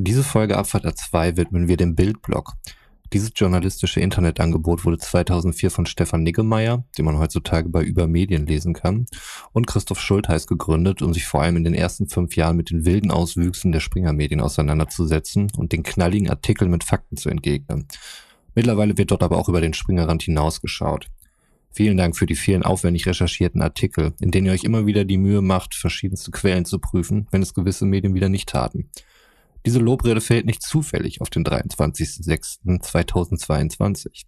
Diese Folge Abfahrt A2 widmen wir dem Bildblog. Dieses journalistische Internetangebot wurde 2004 von Stefan Niggemeier, den man heutzutage bei Übermedien lesen kann, und Christoph Schultheiß gegründet, um sich vor allem in den ersten fünf Jahren mit den wilden Auswüchsen der Springer-Medien auseinanderzusetzen und den knalligen Artikeln mit Fakten zu entgegnen. Mittlerweile wird dort aber auch über den Springerrand hinausgeschaut. Vielen Dank für die vielen aufwendig recherchierten Artikel, in denen ihr euch immer wieder die Mühe macht, verschiedenste Quellen zu prüfen, wenn es gewisse Medien wieder nicht taten. Diese Lobrede fällt nicht zufällig auf den 23.06.2022.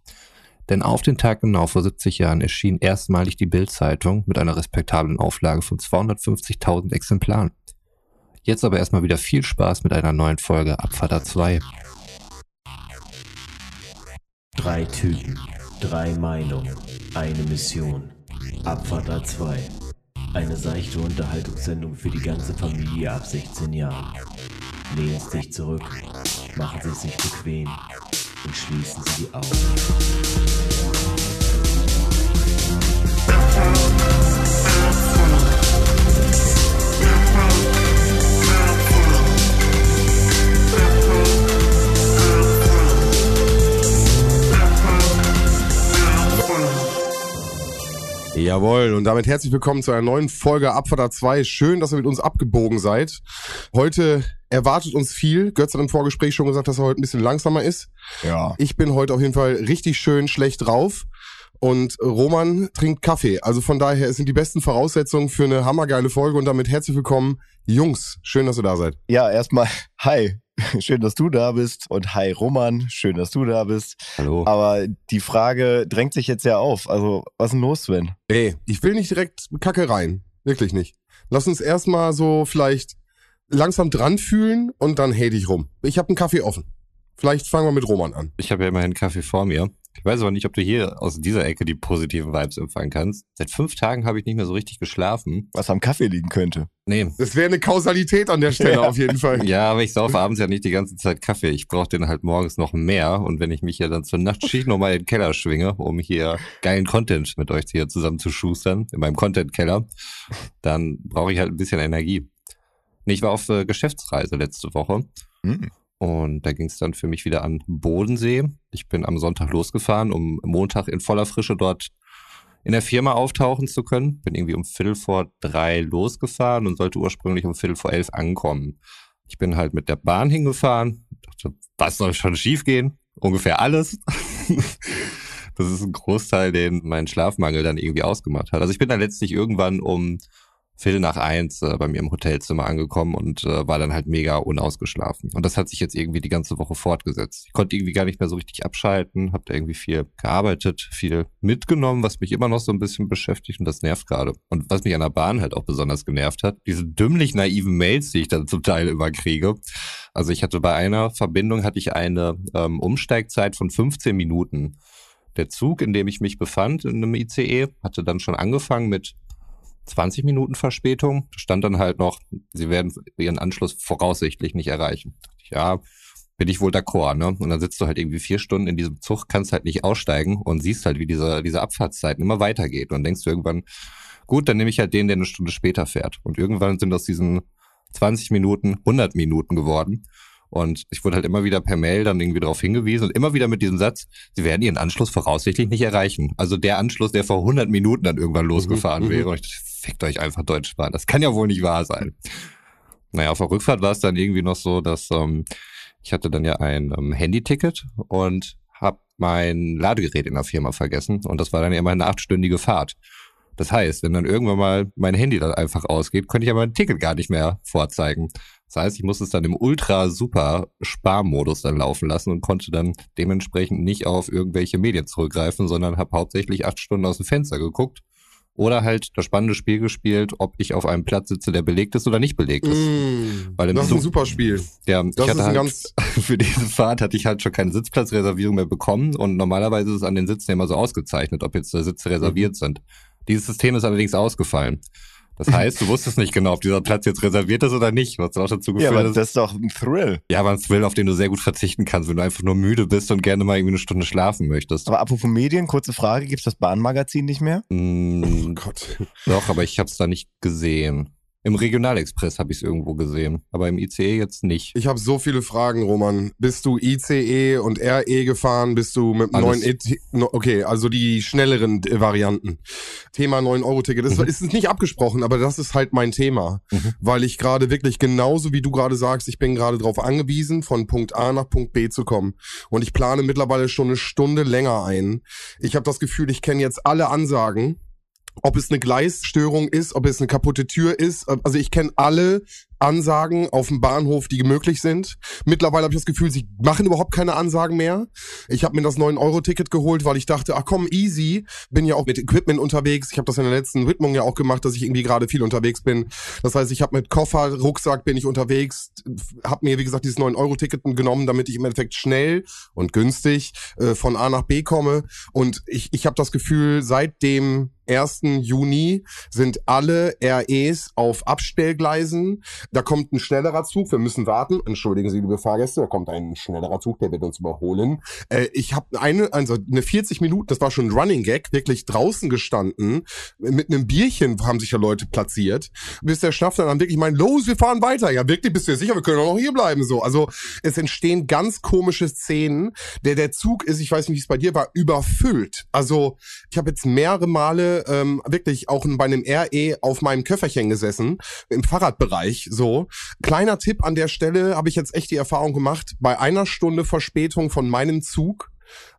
Denn auf den Tag genau vor 70 Jahren erschien erstmalig die Bild-Zeitung mit einer respektablen Auflage von 250.000 Exemplaren. Jetzt aber erstmal wieder viel Spaß mit einer neuen Folge Abfahrt 2. Drei Typen, drei Meinungen, eine Mission. Abfahrt 2. Eine seichte Unterhaltungssendung für die ganze Familie ab 16 Jahren. Lehnen Sie sich zurück, machen Sie sich bequem und schließen Sie die Augen. Jawohl, und damit herzlich willkommen zu einer neuen Folge Abfahrt 2. Schön, dass ihr mit uns abgebogen seid. Heute erwartet uns viel. Götz hat im Vorgespräch schon gesagt, dass er heute ein bisschen langsamer ist. Ja. Ich bin heute auf jeden Fall richtig schön schlecht drauf. Und Roman trinkt Kaffee. Also von daher es sind die besten Voraussetzungen für eine hammergeile Folge. Und damit herzlich willkommen, Jungs. Schön, dass ihr da seid. Ja, erstmal, hi. Schön, dass du da bist. Und hi, Roman. Schön, dass du da bist. Hallo. Aber die Frage drängt sich jetzt ja auf. Also, was ist denn los, Sven? Ey, ich will nicht direkt Kacke rein. Wirklich nicht. Lass uns erstmal so vielleicht langsam dran fühlen und dann hate ich rum. Ich habe einen Kaffee offen. Vielleicht fangen wir mit Roman an. Ich habe ja immerhin Kaffee vor mir. Ich weiß aber nicht, ob du hier aus dieser Ecke die positiven Vibes empfangen kannst. Seit fünf Tagen habe ich nicht mehr so richtig geschlafen. Was am Kaffee liegen könnte. Nee. Das wäre eine Kausalität an der Stelle Ja. auf jeden Fall. Ja, aber ich saufe abends ja nicht die ganze Zeit Kaffee. Ich brauche den halt morgens noch mehr. Und wenn ich mich ja dann zur Nachtschicht nochmal in den Keller schwinge, um hier geilen Content mit euch hier zusammen zu schustern, in meinem Content-Keller, dann brauche ich halt ein bisschen Energie. Nee, ich war auf äh, Geschäftsreise letzte Woche. Hm. Und da ging es dann für mich wieder an Bodensee. Ich bin am Sonntag losgefahren, um Montag in voller Frische dort in der Firma auftauchen zu können. Bin irgendwie um Viertel vor drei losgefahren und sollte ursprünglich um Viertel vor elf ankommen. Ich bin halt mit der Bahn hingefahren. Dachte, was soll schon schiefgehen? Ungefähr alles. das ist ein Großteil, den mein Schlafmangel dann irgendwie ausgemacht hat. Also ich bin dann letztlich irgendwann um Viertel nach eins äh, bei mir im Hotelzimmer angekommen und äh, war dann halt mega unausgeschlafen. Und das hat sich jetzt irgendwie die ganze Woche fortgesetzt. Ich konnte irgendwie gar nicht mehr so richtig abschalten, habe da irgendwie viel gearbeitet, viel mitgenommen, was mich immer noch so ein bisschen beschäftigt und das nervt gerade. Und was mich an der Bahn halt auch besonders genervt hat, diese dümmlich naiven Mails, die ich dann zum Teil immer kriege. Also ich hatte bei einer Verbindung hatte ich eine ähm, Umsteigzeit von 15 Minuten. Der Zug, in dem ich mich befand, in einem ICE, hatte dann schon angefangen mit 20 Minuten Verspätung. Da stand dann halt noch, sie werden ihren Anschluss voraussichtlich nicht erreichen. Ja, bin ich wohl d'accord, ne? Und dann sitzt du halt irgendwie vier Stunden in diesem Zug, kannst halt nicht aussteigen und siehst halt, wie diese, diese Abfahrtszeit immer weitergeht. Und dann denkst du irgendwann, gut, dann nehme ich halt den, der eine Stunde später fährt. Und irgendwann sind aus diesen 20 Minuten 100 Minuten geworden. Und ich wurde halt immer wieder per Mail dann irgendwie darauf hingewiesen und immer wieder mit diesem Satz, sie werden ihren Anschluss voraussichtlich nicht erreichen. Also der Anschluss, der vor 100 Minuten dann irgendwann losgefahren mhm. wäre. Und ich dachte, fickt euch einfach Deutschbahn. Das kann ja wohl nicht wahr sein. Naja, auf der Rückfahrt war es dann irgendwie noch so, dass ähm, ich hatte dann ja ein ähm, Handyticket und habe mein Ladegerät in der Firma vergessen. Und das war dann ja immer eine achtstündige Fahrt. Das heißt, wenn dann irgendwann mal mein Handy dann einfach ausgeht, könnte ich ja mein Ticket gar nicht mehr vorzeigen. Das heißt, ich musste es dann im ultra super Sparmodus dann laufen lassen und konnte dann dementsprechend nicht auf irgendwelche Medien zurückgreifen, sondern habe hauptsächlich acht Stunden aus dem Fenster geguckt oder halt das spannende Spiel gespielt, ob ich auf einem Platz sitze, der belegt ist oder nicht belegt ist. Mm, Weil im das ist ein super Spiel. Ja, Das ich hatte halt, ganz- für diese Fahrt hatte ich halt schon keine Sitzplatzreservierung mehr bekommen und normalerweise ist es an den Sitzen immer so ausgezeichnet, ob jetzt Sitze Mhm. reserviert sind. Dieses System ist allerdings ausgefallen. Das heißt, du wusstest nicht genau, ob dieser Platz jetzt reserviert ist oder nicht, was auch dazu Ja, geführt aber hat, das ist doch ein Thrill. ja, aber ein Thrill, auf den du sehr gut verzichten kannst, wenn du einfach nur müde bist und gerne mal irgendwie eine Stunde schlafen möchtest. Aber apropos Medien, kurze Frage, gibt's das Bahnmagazin nicht mehr? Mm, Gott. doch, aber ich habe es da nicht gesehen. Im Regionalexpress habe ich es irgendwo gesehen, aber im ICE jetzt nicht. Ich habe so viele Fragen, Roman. Bist du ICE und RE gefahren? Bist du mit dem neuen... E okay, also die schnelleren Varianten. Thema 9-Euro-Ticket. Das mhm. ist nicht abgesprochen, aber das ist halt mein Thema. Mhm. Weil ich gerade wirklich genauso, wie du gerade sagst, ich bin gerade darauf angewiesen, von Punkt A nach Punkt B zu kommen. Und ich plane mittlerweile schon eine Stunde länger ein. Ich habe das Gefühl, ich kenne jetzt alle Ansagen ob es eine Gleisstörung ist, ob es eine kaputte Tür ist. Also ich kenne alle Ansagen auf dem Bahnhof, die möglich sind. Mittlerweile habe ich das Gefühl, sie machen überhaupt keine Ansagen mehr. Ich habe mir das 9-Euro-Ticket geholt, weil ich dachte, ach komm, easy. Bin ja auch mit Equipment unterwegs. Ich habe das in der letzten Widmung ja auch gemacht, dass ich irgendwie gerade viel unterwegs bin. Das heißt, ich habe mit Koffer, Rucksack bin ich unterwegs, habe mir, wie gesagt, dieses 9-Euro-Ticket genommen, damit ich im Endeffekt schnell und günstig äh, von A nach B komme. Und ich, ich habe das Gefühl, seit dem 1. Juni sind alle REs auf Abstellgleisen da kommt ein schnellerer Zug, wir müssen warten. Entschuldigen Sie, liebe Fahrgäste, da kommt ein schnellerer Zug, der wird uns überholen. Äh, ich habe eine, also eine 40 Minuten, das war schon ein Running Gag, wirklich draußen gestanden. Mit einem Bierchen haben sich ja Leute platziert, bis der Schnaps dann wirklich meint, los, wir fahren weiter. Ja, wirklich, bist du dir sicher, wir können auch noch hier bleiben. So, also es entstehen ganz komische Szenen. Der der Zug ist, ich weiß nicht, wie es bei dir war, überfüllt. Also ich habe jetzt mehrere Male ähm, wirklich auch bei einem RE auf meinem Köfferchen gesessen im Fahrradbereich. So. Kleiner Tipp an der Stelle habe ich jetzt echt die Erfahrung gemacht, bei einer Stunde Verspätung von meinem Zug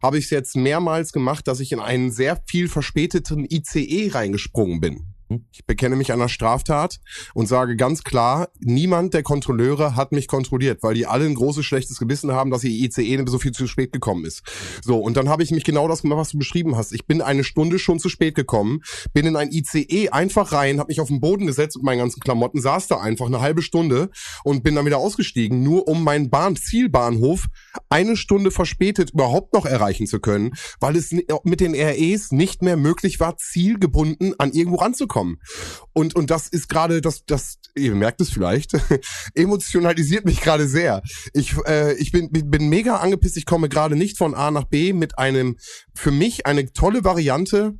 habe ich es jetzt mehrmals gemacht, dass ich in einen sehr viel verspäteten ICE reingesprungen bin. Ich bekenne mich einer Straftat und sage ganz klar, niemand der Kontrolleure hat mich kontrolliert, weil die alle ein großes schlechtes Gewissen haben, dass ihr ICE so viel zu spät gekommen ist. So, und dann habe ich mich genau das gemacht, was du beschrieben hast. Ich bin eine Stunde schon zu spät gekommen, bin in ein ICE einfach rein, habe mich auf den Boden gesetzt mit meinen ganzen Klamotten, saß da einfach eine halbe Stunde und bin dann wieder ausgestiegen, nur um meinen Bahn Zielbahnhof eine Stunde verspätet überhaupt noch erreichen zu können, weil es mit den REs nicht mehr möglich war, zielgebunden an irgendwo ranzukommen kommen. Und, und das ist gerade, das, das, ihr merkt es vielleicht, emotionalisiert mich gerade sehr. Ich, äh, ich bin, bin mega angepisst, ich komme gerade nicht von A nach B mit einem, für mich eine tolle Variante,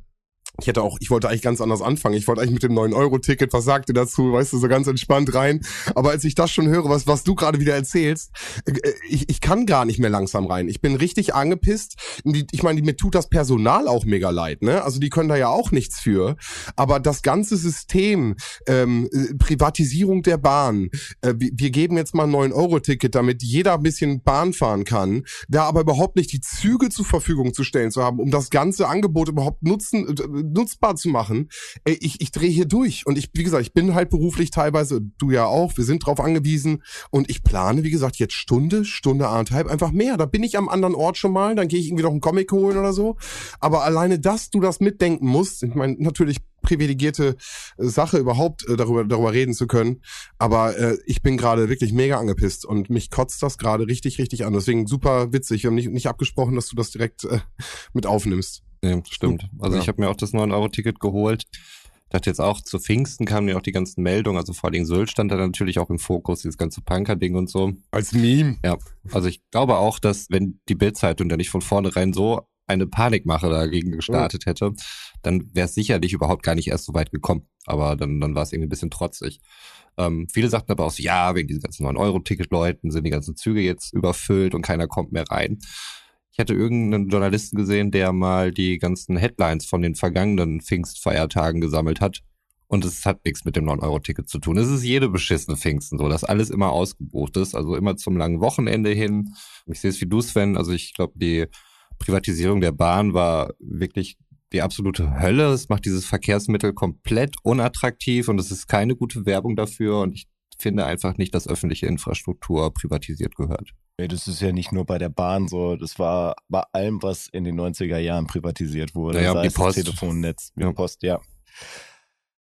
ich hätte auch, ich wollte eigentlich ganz anders anfangen. Ich wollte eigentlich mit dem 9-Euro-Ticket, was sagte dazu, weißt du, so ganz entspannt rein. Aber als ich das schon höre, was, was du gerade wieder erzählst, äh, ich, ich kann gar nicht mehr langsam rein. Ich bin richtig angepisst. Ich meine, mir tut das Personal auch mega leid, ne? Also die können da ja auch nichts für. Aber das ganze System, ähm, Privatisierung der Bahn, äh, wir geben jetzt mal ein 9-Euro-Ticket, damit jeder ein bisschen Bahn fahren kann, da aber überhaupt nicht die Züge zur Verfügung zu stellen zu haben, um das ganze Angebot überhaupt nutzen, äh, nutzbar zu machen. Ey, ich, ich drehe hier durch. Und ich, wie gesagt, ich bin halt beruflich teilweise, du ja auch, wir sind drauf angewiesen. Und ich plane, wie gesagt, jetzt Stunde, Stunde, anderthalb, einfach mehr. Da bin ich am anderen Ort schon mal, dann gehe ich irgendwie noch einen Comic holen oder so. Aber alleine, dass du das mitdenken musst, ich meine, natürlich privilegierte äh, Sache überhaupt äh, darüber darüber reden zu können, aber äh, ich bin gerade wirklich mega angepisst und mich kotzt das gerade richtig richtig an. Deswegen super witzig. Wir haben nicht, nicht abgesprochen, dass du das direkt äh, mit aufnimmst. Nee, stimmt. Also ja. ich habe mir auch das 9-Euro-Ticket geholt. dachte jetzt auch, zu Pfingsten kamen ja auch die ganzen Meldungen, also vor allem Sylt stand da natürlich auch im Fokus, dieses ganze Punker-Ding und so. Als Meme. Ja, also ich glaube auch, dass wenn die Bildzeitung da nicht von vornherein so eine Panikmache dagegen gestartet oh. hätte, dann wäre es sicherlich überhaupt gar nicht erst so weit gekommen. Aber dann, dann war es irgendwie ein bisschen trotzig. Ähm, viele sagten aber auch so, ja, wegen diesen ganzen 9-Euro-Ticket-Leuten sind die ganzen Züge jetzt überfüllt und keiner kommt mehr rein. Ich hatte irgendeinen Journalisten gesehen, der mal die ganzen Headlines von den vergangenen Pfingstfeiertagen gesammelt hat. Und es hat nichts mit dem 9-Euro-Ticket zu tun. Es ist jede beschissene Pfingsten so, dass alles immer ausgebucht ist, also immer zum langen Wochenende hin. Ich sehe es wie du, Sven. Also ich glaube, die Privatisierung der Bahn war wirklich die absolute Hölle. Es macht dieses Verkehrsmittel komplett unattraktiv und es ist keine gute Werbung dafür. Und ich finde einfach nicht, dass öffentliche Infrastruktur privatisiert gehört. Nee, das ist ja nicht nur bei der Bahn so, das war bei allem, was in den 90er Jahren privatisiert wurde. Naja, sei die Post. Das Telefonnetz, ja. Post, ja.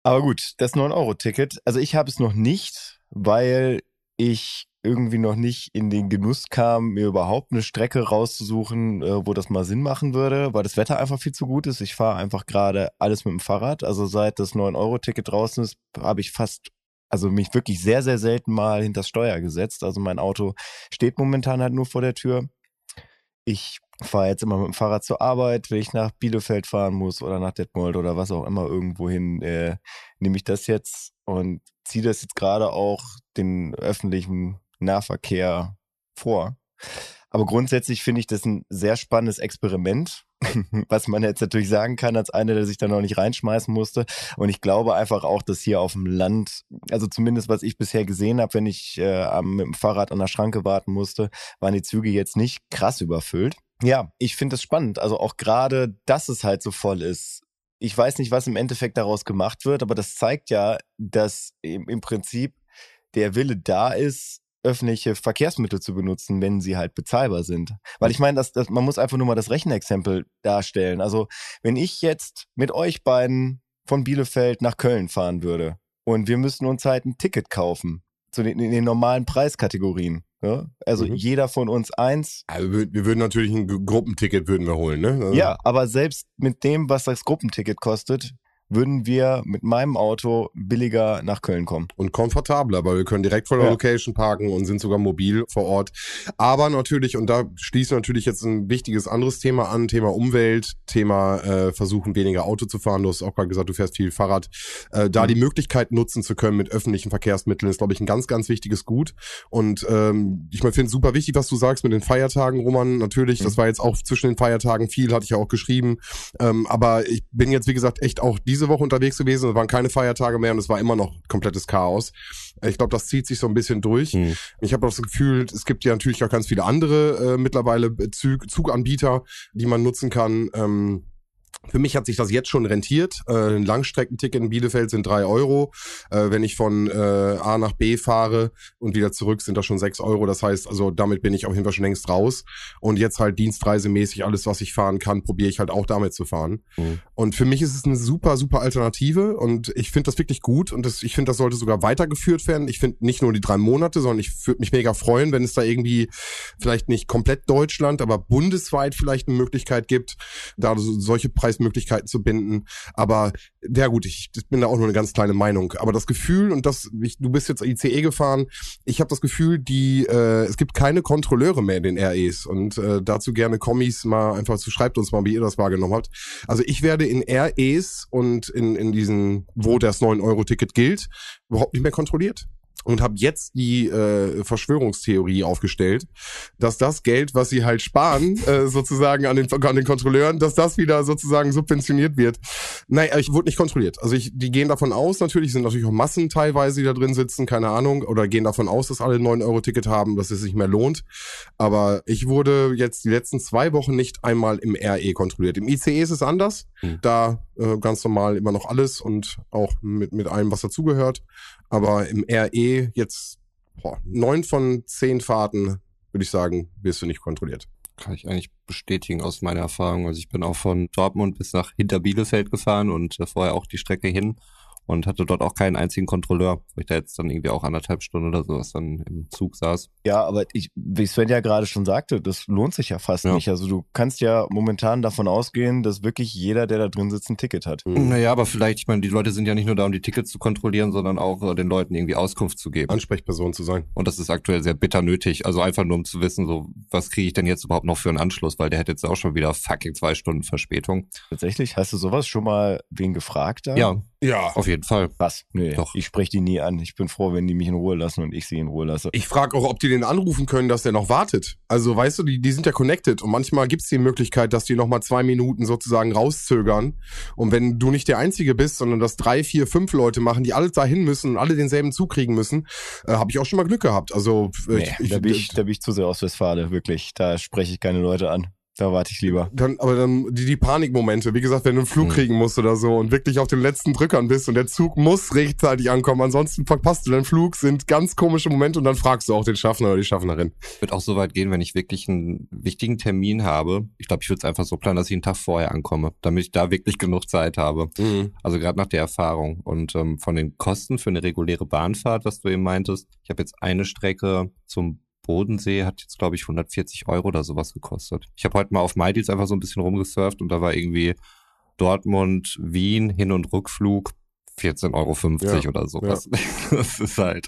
Aber gut, das 9-Euro-Ticket. Also ich habe es noch nicht, weil ich irgendwie noch nicht in den Genuss kam, mir überhaupt eine Strecke rauszusuchen, äh, wo das mal Sinn machen würde, weil das Wetter einfach viel zu gut ist. Ich fahre einfach gerade alles mit dem Fahrrad. Also seit das 9-Euro-Ticket draußen ist, habe ich fast also mich wirklich sehr, sehr selten mal hinter das Steuer gesetzt. Also mein Auto steht momentan halt nur vor der Tür. ich fahre jetzt immer mit dem Fahrrad zur Arbeit, wenn ich nach Bielefeld fahren muss oder nach Detmold oder was auch immer irgendwo hin, äh, nehme ich das jetzt und ziehe das jetzt gerade auch den öffentlichen Nahverkehr vor. Aber grundsätzlich finde ich das ein sehr spannendes Experiment, was man jetzt natürlich sagen kann, als einer, der sich da noch nicht reinschmeißen musste. Und ich glaube einfach auch, dass hier auf dem Land, also zumindest was ich bisher gesehen habe, wenn ich äh, mit dem Fahrrad an der Schranke warten musste, waren die Züge jetzt nicht krass überfüllt. Ja, ich finde es spannend. Also auch gerade, dass es halt so voll ist. Ich weiß nicht, was im Endeffekt daraus gemacht wird, aber das zeigt ja, dass im, im Prinzip der Wille da ist, öffentliche Verkehrsmittel zu benutzen, wenn sie halt bezahlbar sind. Weil ich meine, das, das, man muss einfach nur mal das Rechenexempel darstellen. Also wenn ich jetzt mit euch beiden von Bielefeld nach Köln fahren würde und wir müssten uns halt ein Ticket kaufen zu den, in den normalen Preiskategorien. Ja? Also mhm. jeder von uns eins. Also wir würden natürlich ein Gruppenticket würden wir holen, ne? Also ja, aber selbst mit dem, was das Gruppenticket kostet, würden wir mit meinem Auto billiger nach Köln kommen. Und komfortabler, weil wir können direkt vor der ja. Location parken und sind sogar mobil vor Ort. Aber natürlich, und da schließt natürlich jetzt ein wichtiges anderes Thema an, Thema Umwelt, Thema äh, versuchen weniger Auto zu fahren. Du hast auch gerade gesagt, du fährst viel Fahrrad. Äh, da mhm. die Möglichkeit nutzen zu können mit öffentlichen Verkehrsmitteln ist, glaube ich, ein ganz, ganz wichtiges Gut. Und ähm, ich finde es super wichtig, was du sagst mit den Feiertagen, Roman. Natürlich, mhm. das war jetzt auch zwischen den Feiertagen viel, hatte ich ja auch geschrieben. Ähm, aber ich bin jetzt, wie gesagt, echt auch diese diese Woche unterwegs gewesen, es waren keine Feiertage mehr und es war immer noch komplettes Chaos. Ich glaube, das zieht sich so ein bisschen durch. Hm. Ich habe auch das Gefühl, es gibt ja natürlich auch ganz viele andere äh, mittlerweile Zug Zuganbieter, die man nutzen kann. Ähm, für mich hat sich das jetzt schon rentiert. Äh, ein Langstreckenticket in Bielefeld sind drei Euro. Äh, wenn ich von äh, A nach B fahre und wieder zurück, sind das schon sechs Euro. Das heißt, also damit bin ich auf jeden Fall schon längst raus. Und jetzt halt dienstreisemäßig alles, was ich fahren kann, probiere ich halt auch damit zu fahren. Mhm. Und für mich ist es eine super, super Alternative und ich finde das wirklich gut und das, ich finde, das sollte sogar weitergeführt werden. Ich finde nicht nur die drei Monate, sondern ich würde mich mega freuen, wenn es da irgendwie vielleicht nicht komplett Deutschland, aber bundesweit vielleicht eine Möglichkeit gibt, da solche Preismöglichkeiten zu binden. Aber ja gut, ich, ich bin da auch nur eine ganz kleine Meinung. Aber das Gefühl, und das, ich, du bist jetzt ICE gefahren, ich habe das Gefühl, die, äh, es gibt keine Kontrolleure mehr in den REs. Und äh, dazu gerne Kommis mal einfach zu schreibt uns mal, wie ihr das wahrgenommen habt. Also ich werde in REs und in, in diesen, wo das 9-Euro-Ticket gilt, überhaupt nicht mehr kontrolliert und habe jetzt die äh, Verschwörungstheorie aufgestellt, dass das Geld, was sie halt sparen, äh, sozusagen an den, an den Kontrolleuren, dass das wieder sozusagen subventioniert wird. Nein, ich wurde nicht kontrolliert. Also ich, die gehen davon aus, natürlich sind natürlich auch Massen teilweise, die da drin sitzen, keine Ahnung, oder gehen davon aus, dass alle 9-Euro-Ticket haben, dass es sich mehr lohnt. Aber ich wurde jetzt die letzten zwei Wochen nicht einmal im RE kontrolliert. Im ICE ist es anders. Hm. Da äh, ganz normal immer noch alles und auch mit, mit allem, was dazugehört. Aber im RE jetzt boah, neun von zehn Fahrten, würde ich sagen, wirst du nicht kontrolliert. Kann ich eigentlich bestätigen aus meiner Erfahrung. Also ich bin auch von Dortmund bis nach hinter Bielefeld gefahren und äh, vorher auch die Strecke hin und hatte dort auch keinen einzigen Kontrolleur, weil ich da jetzt dann irgendwie auch anderthalb Stunden oder sowas dann im Zug saß. Ja, aber ich, wie Sven ja gerade schon sagte, das lohnt sich ja fast ja. nicht. Also du kannst ja momentan davon ausgehen, dass wirklich jeder, der da drin sitzt, ein Ticket hat. Mhm. Naja, aber vielleicht, ich meine, die Leute sind ja nicht nur da, um die Tickets zu kontrollieren, sondern auch äh, den Leuten irgendwie Auskunft zu geben. Ansprechperson zu sein. Und das ist aktuell sehr bitter nötig. Also einfach nur um zu wissen, so, was kriege ich denn jetzt überhaupt noch für einen Anschluss, weil der hätte jetzt auch schon wieder fucking zwei Stunden Verspätung. Tatsächlich? Hast du sowas schon mal wen gefragt da? Ja. Ja. Auf jeden Fall. Was? Nee, Doch. ich spreche die nie an. Ich bin froh, wenn die mich in Ruhe lassen und ich sie in Ruhe lasse. Ich frage auch, ob die den anrufen können, dass der noch wartet. Also, weißt du, die, die sind ja connected und manchmal gibt's die Möglichkeit, dass die nochmal zwei Minuten sozusagen rauszögern. Und wenn du nicht der Einzige bist, sondern dass drei, vier, fünf Leute machen, die alle dahin müssen und alle denselben Zug kriegen müssen, äh, habe ich auch schon mal Glück gehabt. Also, nee, ich, ich, da, bin ich, da bin ich zu sehr aus Westfale, wirklich. Da spreche ich keine Leute an. Da warte ich lieber. Dann, aber dann die, die Panikmomente, wie gesagt, wenn du einen Flug mhm. kriegen musst oder so und wirklich auf den letzten Drückern bist und der Zug muss rechtzeitig ankommen, ansonsten verpasst du deinen Flug, sind ganz komische Momente und dann fragst du auch den Schaffner oder die Schaffnerin. Ich würde auch so weit gehen, wenn ich wirklich einen wichtigen Termin habe. Ich glaube, ich würde es einfach so planen, dass ich einen Tag vorher ankomme, damit ich da wirklich genug Zeit habe. Mhm. Also gerade nach der Erfahrung. Und ähm, von den Kosten für eine reguläre Bahnfahrt, was du eben meintest, ich habe jetzt eine Strecke zum Bodensee hat jetzt, glaube ich, 140 Euro oder sowas gekostet. Ich habe heute mal auf MyDeals einfach so ein bisschen rumgesurft und da war irgendwie Dortmund, Wien, Hin- und Rückflug 14,50 Euro ja, oder sowas. Ja. Das ist halt,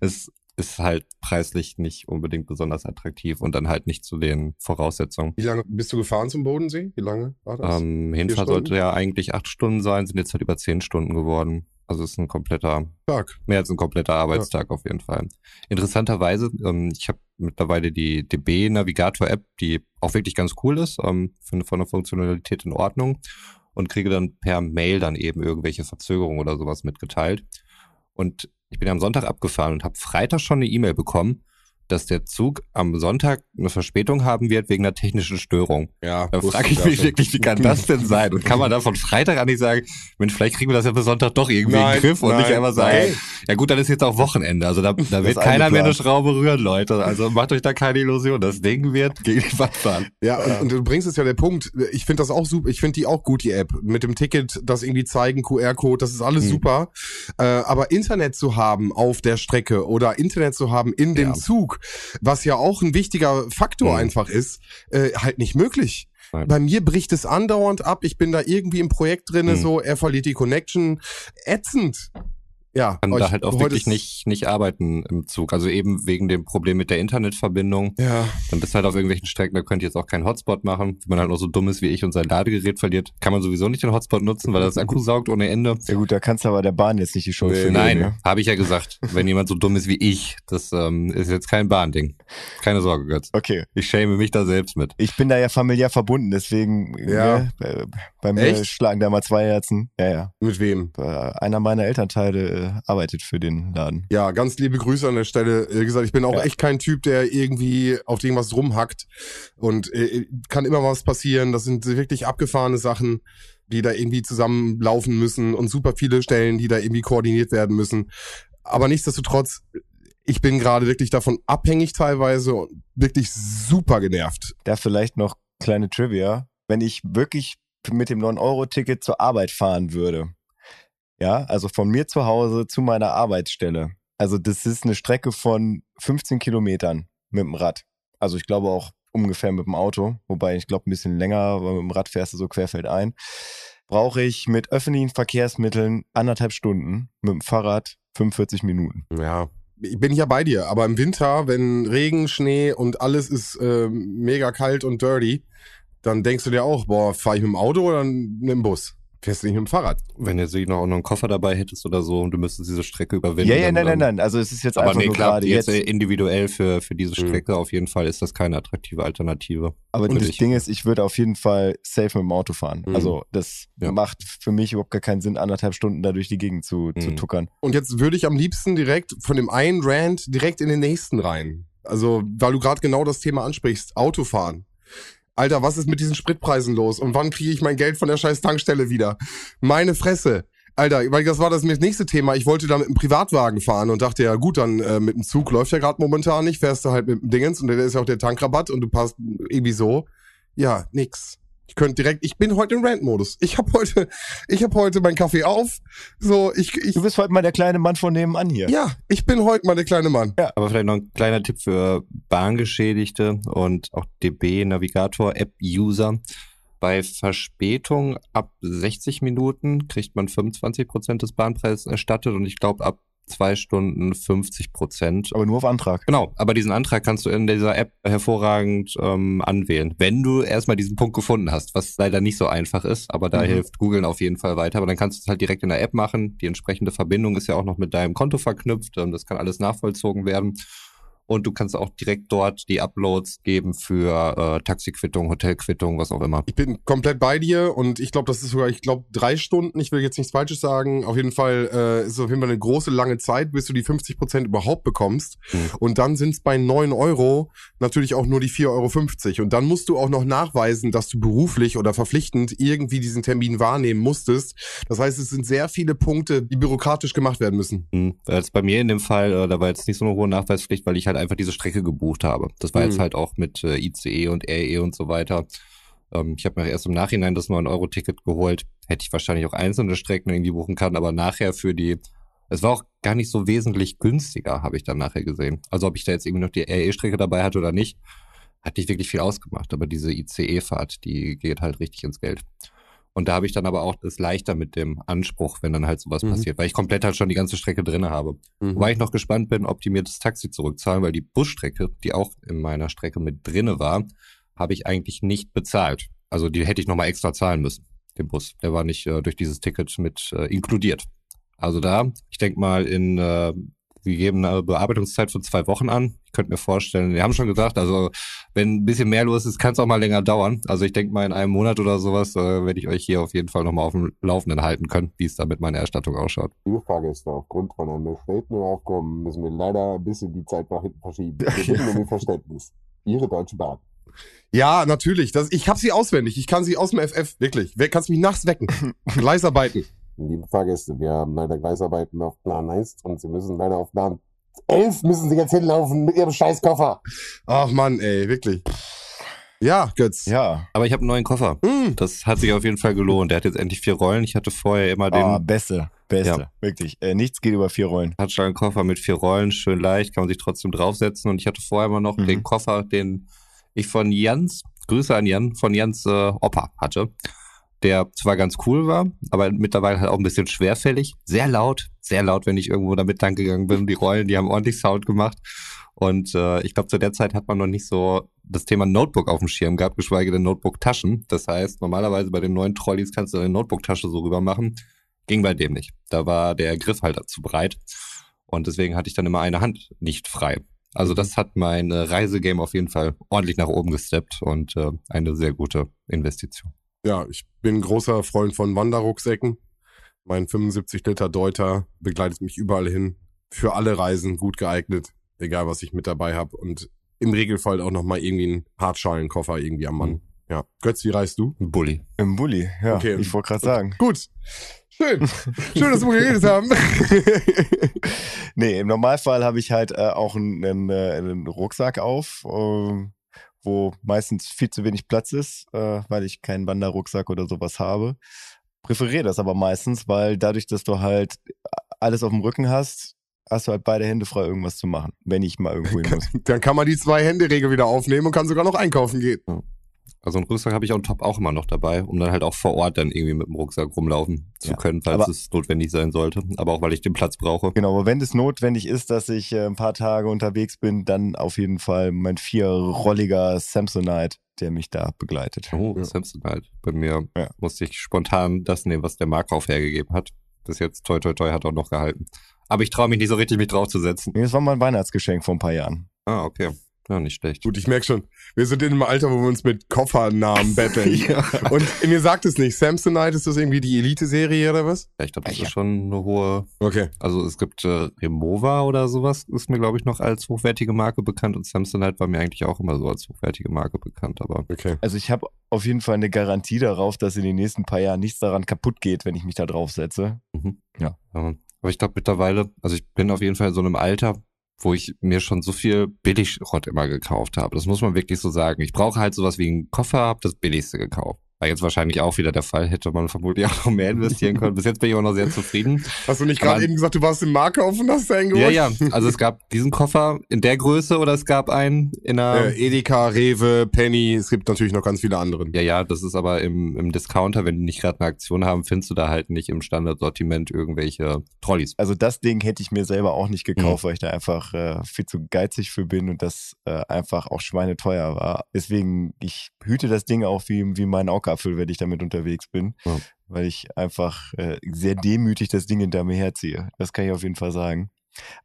ist ist halt preislich nicht unbedingt besonders attraktiv und dann halt nicht zu den Voraussetzungen. Wie lange bist du gefahren zum Bodensee? Wie lange war das? Ähm, Hinfahrt sollte ja eigentlich acht Stunden sein, sind jetzt halt über zehn Stunden geworden. Also es ist ein kompletter Tag. Mehr als ein kompletter Arbeitstag ja. auf jeden Fall. Interessanterweise, ähm, ich habe mittlerweile die DB Navigator App, die auch wirklich ganz cool ist, ähm, finde von der Funktionalität in Ordnung und kriege dann per Mail dann eben irgendwelche Verzögerungen oder sowas mitgeteilt. Und ich bin am Sonntag abgefahren und habe Freitag schon eine E-Mail bekommen, dass der Zug am Sonntag eine Verspätung haben wird wegen einer technischen Störung. Ja. Da frage ich mich wirklich, wie kann das denn sein? Und kann man da von Freitag an nicht sagen, Mensch, vielleicht kriegen wir das ja bis Sonntag doch irgendwie nein, in den Griff und nein, nicht einfach sagen, nein. ja gut, dann ist jetzt auch Wochenende. Also da, da wird keiner mehr eine Schraube rühren, Leute. Also macht euch da keine Illusion. Das Ding wird gegen die Wand fahren. Ja, und, und du bringst es ja der Punkt. Ich finde das auch super. Ich finde die auch gut, die App. Mit dem Ticket, das irgendwie zeigen, QR-Code, das ist alles mhm. super. Äh, aber Internet zu haben auf der Strecke oder Internet zu haben in dem ja. Zug, was ja auch ein wichtiger Faktor mhm. einfach ist, äh, halt nicht möglich. Nein. Bei mir bricht es andauernd ab. Ich bin da irgendwie im Projekt drinne, mhm. so er verliert die Connection. Ätzend ja, kann da halt auch wirklich nicht, nicht arbeiten im Zug. Also eben wegen dem Problem mit der Internetverbindung. Ja. Dann bist du halt auf irgendwelchen Strecken, da könnt ihr jetzt auch keinen Hotspot machen. Wenn man halt noch so dumm ist wie ich und sein Ladegerät verliert, kann man sowieso nicht den Hotspot nutzen, weil das Akku saugt ohne Ende. Ja gut, da kannst du aber der Bahn jetzt nicht die Schuld äh, finden. Nein, ja. habe ich ja gesagt. Wenn jemand so dumm ist wie ich, das ähm, ist jetzt kein Bahnding. Keine Sorge, Götz. Okay. Ich schäme mich da selbst mit. Ich bin da ja familiär verbunden, deswegen ja. Ne, bei mir Echt? schlagen da mal zwei Herzen. Ja, ja. Mit wem? Einer meiner Elternteile äh, arbeitet für den Laden. Ja, ganz liebe Grüße an der Stelle. Wie gesagt, ich bin auch ja. echt kein Typ, der irgendwie auf irgendwas rumhackt und äh, kann immer was passieren. Das sind wirklich abgefahrene Sachen, die da irgendwie zusammenlaufen müssen und super viele Stellen, die da irgendwie koordiniert werden müssen. Aber nichtsdestotrotz, ich bin gerade wirklich davon abhängig teilweise und wirklich super genervt. Da vielleicht noch kleine Trivia. Wenn ich wirklich mit dem 9-Euro-Ticket zur Arbeit fahren würde, ja, also von mir zu Hause zu meiner Arbeitsstelle. Also das ist eine Strecke von 15 Kilometern mit dem Rad. Also ich glaube auch ungefähr mit dem Auto, wobei ich glaube ein bisschen länger, weil mit dem Rad fährst du so querfeld ein. Brauche ich mit öffentlichen Verkehrsmitteln anderthalb Stunden, mit dem Fahrrad 45 Minuten. Ja, bin ich ja bei dir, aber im Winter, wenn Regen, Schnee und alles ist äh, mega kalt und dirty, dann denkst du dir auch, boah, fahre ich mit dem Auto oder mit dem Bus? Fährst du nicht mit dem Fahrrad. Wenn du jetzt noch einen Koffer dabei hättest oder so und du müsstest diese Strecke überwinden. Ja, ja, nein, nein, nein. Also es ist jetzt aber einfach nee, nur klar, gerade jetzt, jetzt individuell für, für diese mhm. Strecke mhm. auf jeden Fall ist das keine attraktive Alternative. Aber das ich. Ding ist, ich würde auf jeden Fall safe mit dem Auto fahren. Mhm. Also das ja. macht für mich überhaupt gar keinen Sinn, anderthalb Stunden da durch die Gegend zu, mhm. zu tuckern. Und jetzt würde ich am liebsten direkt von dem einen Rand direkt in den nächsten rein. Also, weil du gerade genau das Thema ansprichst, Autofahren. Alter, was ist mit diesen Spritpreisen los? Und wann kriege ich mein Geld von der scheiß Tankstelle wieder? Meine Fresse. Alter, weil das war das nächste Thema. Ich wollte da mit einem Privatwagen fahren und dachte, ja gut, dann äh, mit dem Zug läuft ja gerade momentan nicht, fährst du halt mit dem Dingens und da ist ja auch der Tankrabatt und du passt irgendwie so. Ja, nix. Ich könnte direkt, ich bin heute im Rant-Modus. Ich habe heute, ich habe heute meinen Kaffee auf. So, ich, ich. Du bist heute mal der kleine Mann von nebenan hier. Ja, ich bin heute mal der kleine Mann. Ja, aber vielleicht noch ein kleiner Tipp für Bahngeschädigte und auch DB Navigator App User. Bei Verspätung ab 60 Minuten kriegt man 25 Prozent des Bahnpreises erstattet und ich glaube ab zwei Stunden 50 Prozent. Aber nur auf Antrag. Genau, aber diesen Antrag kannst du in dieser App hervorragend ähm, anwählen, wenn du erstmal diesen Punkt gefunden hast, was leider nicht so einfach ist, aber da mhm. hilft Google auf jeden Fall weiter. Aber dann kannst du es halt direkt in der App machen. Die entsprechende Verbindung ist ja auch noch mit deinem Konto verknüpft. Ähm, das kann alles nachvollzogen werden und du kannst auch direkt dort die Uploads geben für äh, Taxiquittung, Hotelquittung, was auch immer. Ich bin komplett bei dir und ich glaube, das ist sogar, ich glaube, drei Stunden. Ich will jetzt nichts Falsches sagen. Auf jeden Fall äh, ist es auf jeden Fall eine große, lange Zeit, bis du die 50 Prozent überhaupt bekommst. Hm. Und dann sind es bei neun Euro natürlich auch nur die 4,50 Euro. Und dann musst du auch noch nachweisen, dass du beruflich oder verpflichtend irgendwie diesen Termin wahrnehmen musstest. Das heißt, es sind sehr viele Punkte, die bürokratisch gemacht werden müssen. Hm. Jetzt bei mir in dem Fall, äh, da war jetzt nicht so eine hohe Nachweispflicht, weil ich halt einfach diese Strecke gebucht habe. Das war mhm. jetzt halt auch mit äh, ICE und RE und so weiter. Ähm, ich habe mir erst im Nachhinein das 9-Euro-Ticket geholt. Hätte ich wahrscheinlich auch einzelne Strecken irgendwie buchen können, aber nachher für die es war auch gar nicht so wesentlich günstiger, habe ich dann nachher gesehen. Also ob ich da jetzt irgendwie noch die RE-Strecke dabei hatte oder nicht, hat nicht wirklich viel ausgemacht. Aber diese ICE-Fahrt, die geht halt richtig ins Geld. Und da habe ich dann aber auch das leichter mit dem Anspruch, wenn dann halt sowas Mhm. passiert, weil ich komplett halt schon die ganze Strecke drinne habe. Mhm. Wobei ich noch gespannt bin, ob die mir das Taxi zurückzahlen, weil die Busstrecke, die auch in meiner Strecke mit drinne war, habe ich eigentlich nicht bezahlt. Also die hätte ich nochmal extra zahlen müssen, den Bus. Der war nicht äh, durch dieses Ticket mit äh, inkludiert. Also da, ich denke mal, in äh, wir geben eine Bearbeitungszeit von zwei Wochen an. Ich könnte mir vorstellen, wir haben schon gesagt, also wenn ein bisschen mehr los ist, kann es auch mal länger dauern. Also ich denke mal, in einem Monat oder sowas äh, werde ich euch hier auf jeden Fall nochmal auf dem Laufenden halten können, wie es da mit meiner Erstattung ausschaut. Liebe Fahrgäste, aufgrund von einem beschränkten Aufkommen müssen wir leider ein bisschen die Zeit nach hinten verschieben. Wir bitten um Verständnis. Ihre Deutsche Bahn. Ja, natürlich. Das, ich hab sie auswendig. Ich kann sie aus dem FF. Wirklich. Wer kannst mich nachts wecken? Gleisarbeiten. Liebe Fahrgäste, wir haben leider Gleisarbeiten auf Plan 1 und Sie müssen leider auf Plan 11 müssen Sie jetzt hinlaufen mit Ihrem Scheißkoffer. Ach Mann, ey, wirklich. Ja, Götz. Ja. Aber ich habe einen neuen Koffer. Hm. Das hat sich auf jeden Fall gelohnt. Der hat jetzt endlich vier Rollen. Ich hatte vorher immer den Ah, beste, beste. Ja. Wirklich. Äh, nichts geht über vier Rollen. Koffer mit vier Rollen, schön leicht, kann man sich trotzdem draufsetzen. Und ich hatte vorher immer noch Mhm. den Koffer, den ich von Jans, Grüße an Jan, von Jans äh, Opa hatte. Der zwar ganz cool war, aber mittlerweile halt auch ein bisschen schwerfällig. Sehr laut, sehr laut, wenn ich irgendwo damit lang gegangen bin. Die Rollen, die haben ordentlich Sound gemacht. Und äh, ich glaube, zu der Zeit hat man noch nicht so das Thema Notebook auf dem Schirm gehabt, geschweige denn Notebook-Taschen. Das heißt, normalerweise bei den neuen Trolleys kannst du deine Notebook-Tasche so rüber machen. Ging bei dem nicht. Da war der Griff halt zu breit. Und deswegen hatte ich dann immer eine Hand nicht frei. Also das hat mein äh, Reisegame auf jeden Fall ordentlich nach oben gesteppt und äh, eine sehr gute Investition. Ja, ich bin großer Freund von Wanderrucksäcken. Mein 75 Liter Deuter begleitet mich überall hin. Für alle Reisen gut geeignet, egal was ich mit dabei habe. Und im Regelfall auch nochmal irgendwie einen Hartschalenkoffer irgendwie am Mann. Mhm. Ja. Götz, wie reist du? Ein Bulli. Im Bulli, ja. Okay. Ich wollte gerade sagen. Gut. Schön. Schön, dass wir geredet haben. nee, im Normalfall habe ich halt äh, auch einen, einen, äh, einen Rucksack auf, ähm, wo meistens viel zu wenig Platz ist, äh, weil ich keinen Wanderrucksack oder sowas habe. Präferiere das aber meistens, weil dadurch, dass du halt alles auf dem Rücken hast, hast du halt beide Hände frei, irgendwas zu machen, wenn ich mal irgendwo hin muss. Dann kann man die Zwei-Hände-Regel wieder aufnehmen und kann sogar noch einkaufen gehen. Also einen Rucksack habe ich on top auch immer noch dabei, um dann halt auch vor Ort dann irgendwie mit dem Rucksack rumlaufen zu Ja, können, falls es notwendig sein sollte. Aber auch weil ich den Platz brauche. Genau, aber wenn es notwendig ist, dass ich äh, ein paar Tage unterwegs bin, dann auf jeden Fall mein vierrolliger Samsonite, der mich da begleitet. Oh, Ja. Samson halt. Bei mir Ja. musste ich spontan das nehmen, was der Markauf hergegeben hat. Bis jetzt toi toi toi hat auch noch gehalten. Aber ich traue mich nicht so richtig, mich draufzusetzen. Nee, Das war mein Weihnachtsgeschenk vor ein paar Jahren. Ah, okay. Ja, nicht schlecht. Gut, ich merke schon, wir sind in einem Alter, wo wir uns mit Koffernamen betteln. ja. Und mir sagt es nicht, Samsonite, ist das irgendwie die Elite-Serie oder was? Ja, ich glaube, das Ja. ist schon eine hohe. Okay. Also es gibt äh, Remova oder sowas, ist mir, glaube ich, noch als hochwertige Marke bekannt. Und Samsonite war mir eigentlich auch immer so als hochwertige Marke bekannt. Aber Okay. Also ich habe auf jeden Fall eine Garantie darauf, dass in den nächsten paar Jahren nichts daran kaputt geht, wenn ich mich da draufsetze. Ähm, aber ich glaube mittlerweile, also ich bin auf jeden Fall in so einem Alter, wo ich mir schon so viel Billigschrott immer gekauft habe. Das muss man wirklich so sagen. Ich brauche halt sowas wie einen Koffer, habe das Billigste gekauft. War jetzt wahrscheinlich auch wieder der Fall, hätte man vermutlich auch noch mehr investieren können. Bis jetzt bin ich auch noch sehr zufrieden. Hast du nicht gerade eben gesagt, du warst im Markauf und hast einen Ja, geholt? ja. Also es gab diesen Koffer in der Größe oder es gab einen in einer. Äh, Edeka, Rewe, Penny, es gibt natürlich noch ganz viele andere. ja, ja, das ist aber im, im Discounter, wenn die nicht gerade eine Aktion haben, findest du da halt nicht im Standardsortiment irgendwelche Trolleys. Also das Ding hätte ich mir selber auch nicht gekauft, weil ich da einfach äh, viel zu geizig für bin und das äh, einfach auch schweineteuer war. Deswegen, ich hüte das Ding auch wie, wie mein Augapfel, wenn ich damit unterwegs bin, Ja. weil ich einfach äh, sehr demütig das Ding hinter mir herziehe. Das kann ich auf jeden Fall sagen.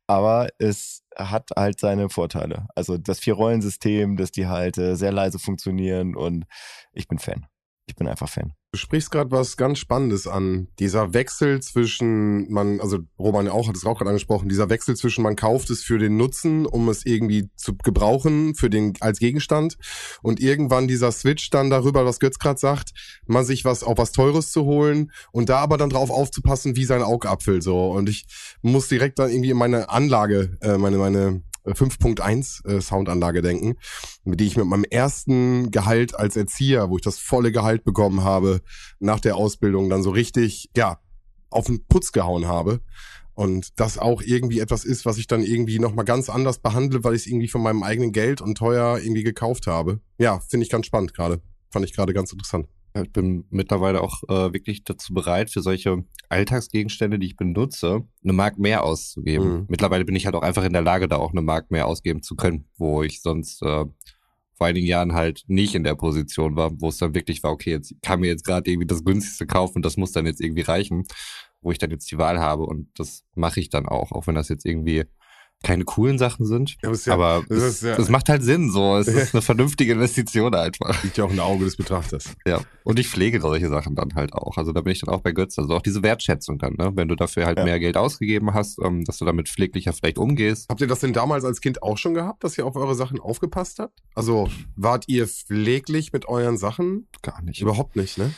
Aber es hat halt seine Vorteile. Also das Vier-Rollen-System, dass die halt äh, sehr leise funktionieren und ich bin Fan. Ich bin einfach Fan. Du sprichst gerade was ganz Spannendes an. Dieser Wechsel zwischen, man, also Roman auch hat es auch gerade angesprochen, dieser Wechsel zwischen man kauft es für den Nutzen, um es irgendwie zu gebrauchen, für den, als Gegenstand. Und irgendwann dieser Switch dann darüber, was Götz gerade sagt, man sich was, auch was Teures zu holen und da aber dann drauf aufzupassen, wie sein Augapfel so. Und ich muss direkt dann irgendwie in meine Anlage, äh, meine, meine 5.1 äh, Soundanlage denken, mit die ich mit meinem ersten Gehalt als Erzieher, wo ich das volle Gehalt bekommen habe, nach der Ausbildung dann so richtig, ja, auf den Putz gehauen habe. Und das auch irgendwie etwas ist, was ich dann irgendwie nochmal ganz anders behandle, weil ich es irgendwie von meinem eigenen Geld und teuer irgendwie gekauft habe. Ja, finde ich ganz spannend gerade. Fand ich gerade ganz interessant. Ich bin mittlerweile auch äh, wirklich dazu bereit, für solche Alltagsgegenstände, die ich benutze, eine Mark mehr auszugeben. Mhm. Mittlerweile bin ich halt auch einfach in der Lage, da auch eine Mark mehr ausgeben zu können, wo ich sonst äh, vor einigen Jahren halt nicht in der Position war, wo es dann wirklich war, okay, jetzt kann mir jetzt gerade irgendwie das günstigste kaufen und das muss dann jetzt irgendwie reichen, wo ich dann jetzt die Wahl habe und das mache ich dann auch, auch wenn das jetzt irgendwie keine coolen Sachen sind. Ja, aber es ist ja- aber das es, ist ja- es macht halt Sinn so. Es ist eine vernünftige Investition einfach. Liegt ja auch im Auge des Betrachters. Ja. Und ich pflege solche Sachen dann halt auch. Also da bin ich dann auch bei Götz. Also auch diese Wertschätzung dann, ne? Wenn du dafür halt Ja. mehr Geld ausgegeben hast, ähm, dass du damit pfleglicher vielleicht umgehst. Habt ihr das denn damals als Kind auch schon gehabt, dass ihr auf eure Sachen aufgepasst habt? Also wart ihr pfleglich mit euren Sachen? Gar nicht. Überhaupt nicht, ne?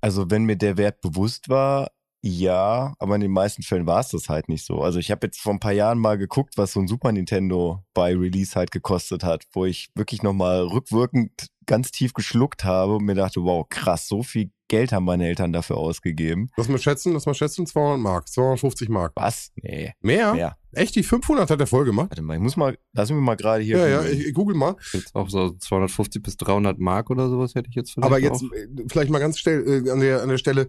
Also wenn mir der Wert bewusst war, ja, aber in den meisten Fällen war es das halt nicht so. Also ich habe jetzt vor ein paar Jahren mal geguckt, was so ein Super Nintendo bei Release halt gekostet hat, wo ich wirklich nochmal rückwirkend ganz tief geschluckt habe und mir dachte, wow, krass, so viel Geld haben meine Eltern dafür ausgegeben. Lass mal schätzen, lass mal schätzen, 200 Mark, 250 Mark. Was? Nee, Mehr? mehr. Echt? Die 500 hat er voll gemacht? Warte mal, ich muss mal, lass mich mal gerade hier. Ja, ja, ich, ich google mal. Jetzt auch so 250 bis 300 Mark oder sowas hätte ich jetzt vielleicht Aber jetzt auch. äh, vielleicht mal ganz schnell äh, an, der, an der Stelle,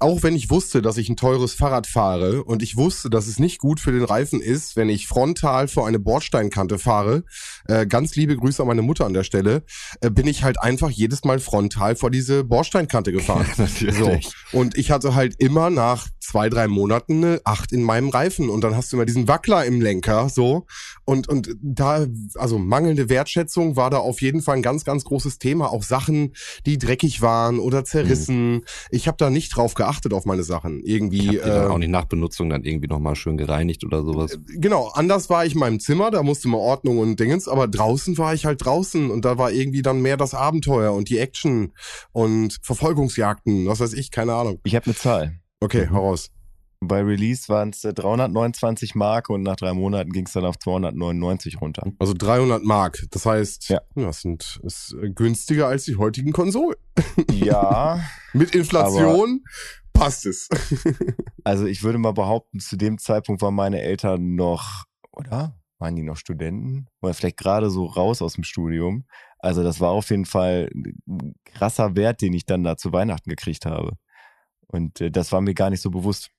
auch wenn ich wusste, dass ich ein teures Fahrrad fahre und ich wusste, dass es nicht gut für den Reifen ist, wenn ich frontal vor eine Bordsteinkante fahre, äh, ganz liebe Grüße an meine Mutter an der Stelle, äh, bin ich halt einfach jedes Mal frontal vor diese Bordsteinkante gefahren. Natürlich. So. Und ich hatte halt immer nach zwei, drei Monaten eine Acht in meinem Reifen und dann hast du immer diesen Wackler im Lenker, so. Und, und da, also mangelnde Wertschätzung war da auf jeden Fall ein ganz, ganz großes Thema. Auch Sachen, die dreckig waren oder zerrissen. Ich habe da nicht drauf geachtet auf meine Sachen. Ich Irgendwie. hab die dann äh, auch nicht nach Benutzung dann irgendwie nochmal schön gereinigt oder sowas. Genau, anders war ich in meinem Zimmer, da musste man Ordnung und Dingens, aber draußen war ich halt draußen und da war irgendwie dann mehr das Abenteuer und die Action und Verfolgungsjagden, was weiß ich, keine Ahnung. Ich habe eine Zahl. Okay, hau raus. Bei Release waren es 329 Mark und nach drei Monaten ging es dann auf 299 runter. Also 300 Mark. Das heißt, Ja. das sind, ist äh, günstiger als die heutigen Konsolen. Ja, Mit Inflation passt es. also ich würde mal behaupten, zu dem Zeitpunkt waren meine Eltern noch, oder? Waren die noch Studenten? Oder vielleicht gerade so raus aus dem Studium. Also das war auf jeden Fall ein krasser Wert, den ich dann da zu Weihnachten gekriegt habe. Und äh, das war mir gar nicht so bewusst.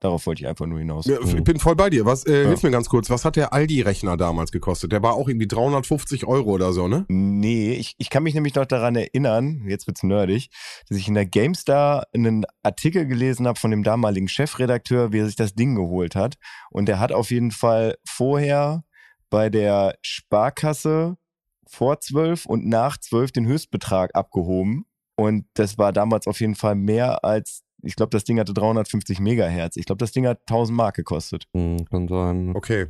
Darauf wollte ich einfach nur hinaus. Ja, ich bin voll bei dir. Was, äh, Ja. hilf mir ganz kurz, was hat der Aldi-Rechner damals gekostet? Der war auch irgendwie 350 Euro oder so, ne? Nee, ich, ich kann mich nämlich noch daran erinnern, jetzt wird's nerdig, dass ich in der GameStar einen Artikel gelesen habe von dem damaligen Chefredakteur, wie er sich das Ding geholt hat. Und der hat auf jeden Fall vorher bei der Sparkasse vor zwölf und nach zwölf den Höchstbetrag abgehoben. Und das war damals auf jeden Fall mehr als, ich glaube, das Ding hatte 350 Megahertz. Ich glaube, das Ding hat 1000 Mark gekostet. Hm, kann sein. Okay.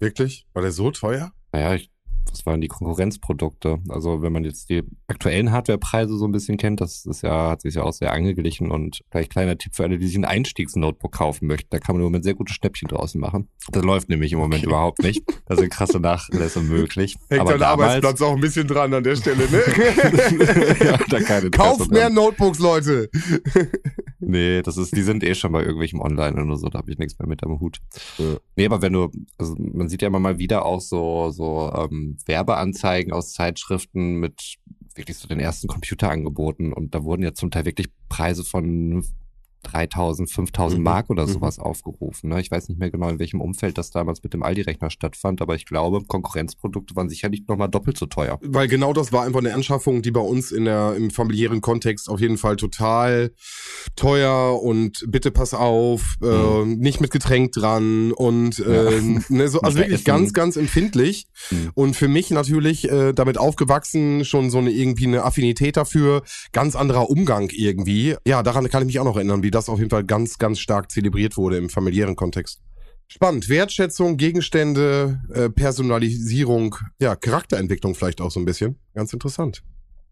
Wirklich? War der so teuer? Naja, ich, das waren die Konkurrenzprodukte. Also wenn man jetzt die aktuellen Hardwarepreise so ein bisschen kennt, das ist ja, hat sich ja auch sehr angeglichen und vielleicht kleiner Tipp für alle, die sich ein Einstiegs-Notebook kaufen möchten. Da kann man im Moment sehr gute Schnäppchen draußen machen. Das läuft nämlich im Moment Okay. überhaupt nicht. Da sind krasse Nachlässe möglich. Hängt Aber dein damals, Arbeitsplatz auch ein bisschen dran an der Stelle, ne? ja, da keine Kauft mehr. Notebooks, Leute. Nee, das ist, die sind eh schon bei irgendwelchem Online oder so, da habe ich nichts mehr mit am Hut. Ja. Nee, aber wenn du, also man sieht ja immer mal wieder auch so, so ähm, Werbeanzeigen aus Zeitschriften mit wirklich so den ersten Computerangeboten und da wurden ja zum Teil wirklich Preise von 3000, 5000 Mhm, Mark oder mhm. sowas aufgerufen. Ne? Ich weiß nicht mehr genau, in welchem Umfeld das damals mit dem Aldi-Rechner stattfand, aber ich glaube, Konkurrenzprodukte waren sicherlich nochmal doppelt so teuer. Weil genau das war einfach eine Anschaffung, die bei uns in der, im familiären Kontext auf jeden Fall total teuer und bitte pass auf, äh, nicht mit Getränk dran und äh, ne, so, also wirklich essen. ganz, ganz empfindlich. Mhm. Und für mich natürlich äh, damit aufgewachsen, schon so eine irgendwie eine Affinität dafür, ganz anderer Umgang irgendwie. Ja, daran kann ich mich auch noch erinnern, wie das auf jeden Fall ganz, ganz stark zelebriert wurde im familiären Kontext. Spannend. Wertschätzung, Gegenstände, äh, Personalisierung, ja, Charakterentwicklung vielleicht auch so ein bisschen. Ganz interessant.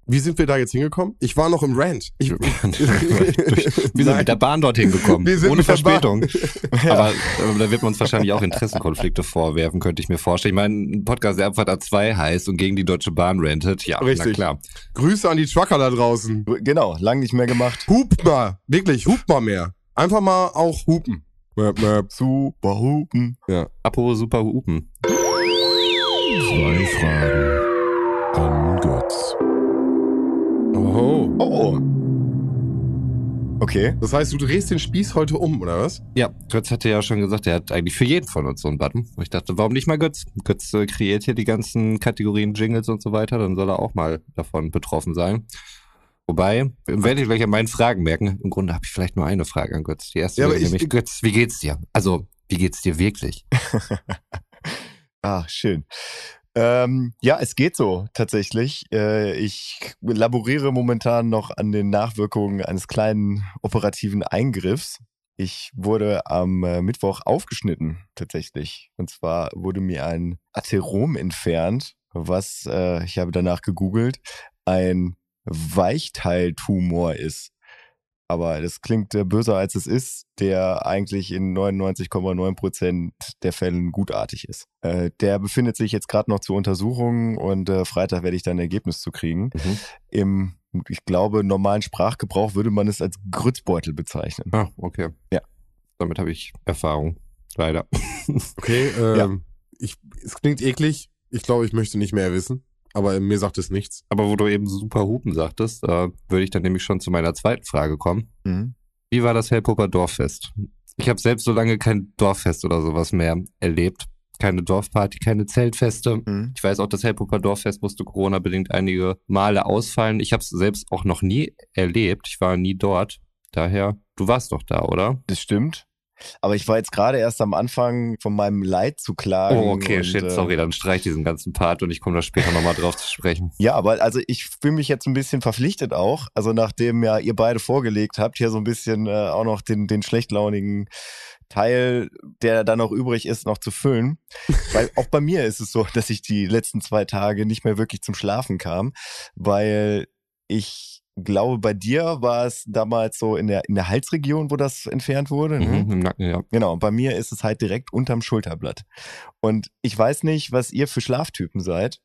Wie sind wir da jetzt hingekommen? Ich war noch im Rant. Ich, Wir sind Nein. mit der Bahn dorthin gekommen, Wir sind ohne mit der Bahn. Verspätung. Aber äh, da wird man uns wahrscheinlich auch Interessenkonflikte vorwerfen, könnte ich mir vorstellen. Ich meine, ein Podcast, der Abfahrt A2 heißt und gegen die Deutsche Bahn rentet, ja, na Richtig. klar. Grüße an die Trucker da draußen. Genau, lang nicht mehr gemacht. Hupt mal. Wirklich, hupt mal mehr. Einfach mal auch hupen. Möp, möp. Super Hupen. Apropos super Hupen. Zwei Fragen an Götz. Oh. Oh, Okay. Das heißt, du drehst den Spieß heute um, oder was? Ja, Götz hatte ja schon gesagt, er hat eigentlich für jeden von uns so einen Button. Und ich dachte, warum nicht mal Götz? Götz äh, kreiert hier die ganzen Kategorien Jingles und so weiter, dann soll er auch mal davon betroffen sein. Wobei, werde ich gleich an meinen Fragen merken. Im Grunde habe ich vielleicht nur eine Frage an Götz. Die erste Ja, wäre aber ich- nämlich, Götz, wie geht's dir? Also, wie geht's dir wirklich? Ah, schön. Ähm, ja, es geht so tatsächlich. Äh, ich laboriere momentan noch an den Nachwirkungen eines kleinen operativen Eingriffs. Ich wurde am äh, Mittwoch aufgeschnitten tatsächlich. Und zwar wurde mir ein Atherom entfernt, was, äh, ich habe danach gegoogelt, ein Weichteiltumor ist. Aber das klingt äh, böser als es ist, der eigentlich in 99,9 Prozent der Fällen gutartig ist. Äh, der befindet sich jetzt gerade noch zur Untersuchung und äh, Freitag werde ich dann ein Ergebnis zu kriegen. Mhm. Im, ich glaube, normalen Sprachgebrauch würde man es als Grützbeutel bezeichnen. Ah, okay. Ja. Damit habe ich Erfahrung. Leider. Okay, ähm, Ja. ich, es klingt eklig. Ich glaube, ich möchte nicht mehr wissen. Aber mir sagt es nichts. Aber wo du eben super Hupen sagtest, äh, würde ich dann nämlich schon zu meiner zweiten Frage kommen. Mhm. Wie war das Hellpupper Dorffest? Ich habe selbst so lange kein Dorffest oder sowas mehr erlebt. Keine Dorfparty, keine Zeltfeste. Mhm. Ich weiß auch, das Hellpupper Dorffest musste Corona-bedingt einige Male ausfallen. Ich habe es selbst auch noch nie erlebt. Ich war nie dort. Daher, du warst doch da, oder? Das stimmt. Aber ich war jetzt gerade erst am Anfang von meinem Leid zu klagen. Oh, okay, und, shit, äh, sorry, dann streich diesen ganzen Part und ich komme da später nochmal drauf zu sprechen. Ja, aber also ich fühle mich jetzt ein bisschen verpflichtet auch. Also nachdem ja ihr beide vorgelegt habt, hier so ein bisschen äh, auch noch den, den schlechtlaunigen Teil, der dann noch übrig ist, noch zu füllen. weil auch bei mir ist es so, dass ich die letzten zwei Tage nicht mehr wirklich zum Schlafen kam, weil ich glaube, bei dir war es damals so in der, in der Halsregion, wo das entfernt wurde. ne? Mhm, Im Nacken, ja. Genau, und bei mir ist es halt direkt unterm Schulterblatt. Und ich weiß nicht, was ihr für Schlaftypen seid,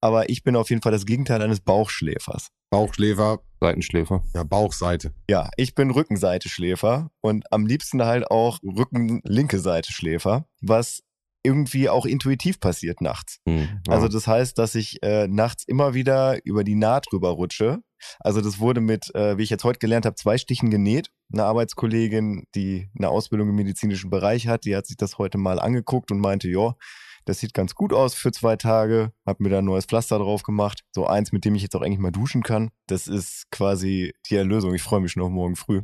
aber ich bin auf jeden Fall das Gegenteil eines Bauchschläfers. Bauchschläfer, Seitenschläfer. ja, Bauchseite. Ja, ich bin Rückenseite-Schläfer und am liebsten halt auch Rücken-linke Seite-Schläfer, was irgendwie auch intuitiv passiert nachts. Hm, ja. Also das heißt, dass ich äh, nachts immer wieder über die Naht drüber rutsche. Also das wurde mit, äh, wie ich jetzt heute gelernt habe, zwei Stichen genäht. Eine Arbeitskollegin, die eine Ausbildung im medizinischen Bereich hat, die hat sich das heute mal angeguckt und meinte, ja, das sieht ganz gut aus für zwei Tage. Hab mir da ein neues Pflaster drauf gemacht. So eins, mit dem ich jetzt auch eigentlich mal duschen kann. Das ist quasi die Erlösung. Ich freue mich schon auf morgen früh.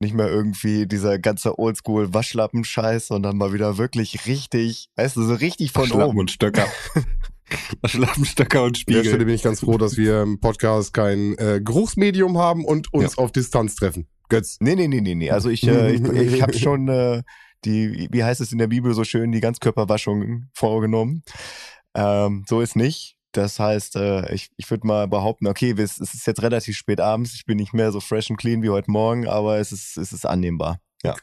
Nicht mehr irgendwie dieser ganze Oldschool-Waschlappen-Scheiß, sondern mal wieder wirklich richtig, weißt du, so richtig von oben. und Stöcker. Schlappenstöcker und An der Stelle Spiegel. bin ich ganz froh, dass wir im Podcast kein äh, Geruchsmedium haben und uns auf Distanz treffen. Götz. Nee, nee, nee, nee, nee. Also ich, äh, ich, ich habe schon äh, die, wie heißt es in der Bibel so schön, die Ganzkörperwaschung vorgenommen. Ähm, so ist nicht. Das heißt, äh, ich, ich würde mal behaupten, okay, es, es ist jetzt relativ spät abends, ich bin nicht mehr so fresh and clean wie heute Morgen, aber es ist, es ist annehmbar. Ja.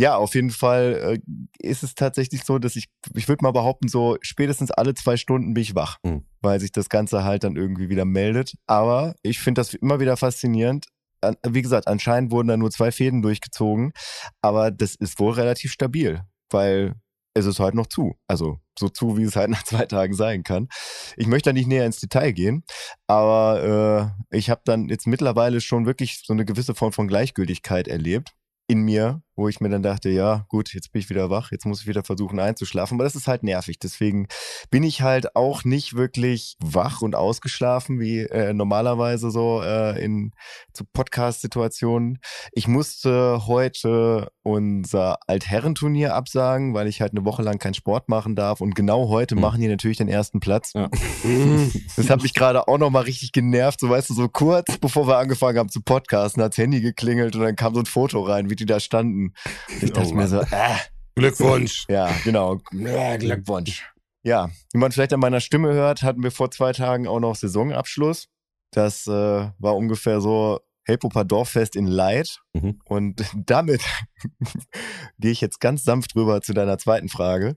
Ja, auf jeden Fall äh, ist es tatsächlich so, dass ich, ich würde mal behaupten, so spätestens alle zwei Stunden bin ich wach, Hm. weil sich das Ganze halt dann irgendwie wieder meldet. Aber ich finde das immer wieder faszinierend. Wie gesagt, anscheinend wurden da nur zwei Fäden durchgezogen, aber das ist wohl relativ stabil, weil es ist halt noch zu. Also so zu, wie es halt nach zwei Tagen sein kann. Ich möchte da nicht näher ins Detail gehen, aber äh, ich habe dann jetzt mittlerweile schon wirklich so eine gewisse Form von Gleichgültigkeit erlebt in mir, wo ich mir dann dachte, ja, gut, jetzt bin ich wieder wach, jetzt muss ich wieder versuchen einzuschlafen, aber das ist halt nervig. Deswegen bin ich halt auch nicht wirklich wach und ausgeschlafen, wie äh, normalerweise so äh, in zu Podcast-Situationen. Ich musste heute unser Altherrenturnier absagen, weil ich halt eine Woche lang keinen Sport machen darf und genau heute Hm. machen die natürlich den ersten Platz. Ja. Das hat mich gerade auch nochmal richtig genervt. So weißt du, so kurz bevor wir angefangen haben zu podcasten, hat's Handy geklingelt und dann kam so ein Foto rein, wie die da standen. Ich dachte Oh mir so, äh, Glückwunsch. ja, genau. Ja, Glückwunsch. Ja, wie man vielleicht an meiner Stimme hört, hatten wir vor zwei Tagen auch noch Saisonabschluss. Das äh, war ungefähr so Helpoper Dorffest in Light. Mhm. Und damit gehe ich jetzt ganz sanft rüber zu deiner zweiten Frage.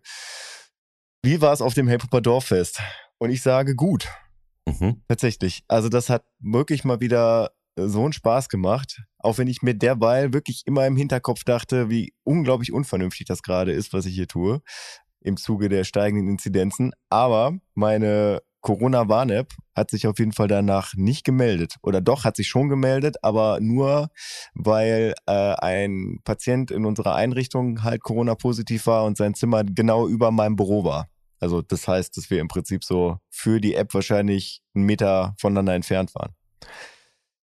Wie war es auf dem Helpoper Dorffest? Und ich sage gut. Mhm. Tatsächlich. Also das hat wirklich mal wieder so einen Spaß gemacht. Auch wenn ich mir derweil wirklich immer im Hinterkopf dachte, wie unglaublich unvernünftig das gerade ist, was ich hier tue. Im Zuge der steigenden Inzidenzen. Aber meine Corona-Warn-App hat sich auf jeden Fall danach nicht gemeldet. Oder doch, hat sich schon gemeldet, aber nur, weil äh, ein Patient in unserer Einrichtung halt Corona-positiv war und sein Zimmer genau über meinem Büro war. Also das heißt, dass wir im Prinzip so für die App wahrscheinlich einen Meter voneinander entfernt waren.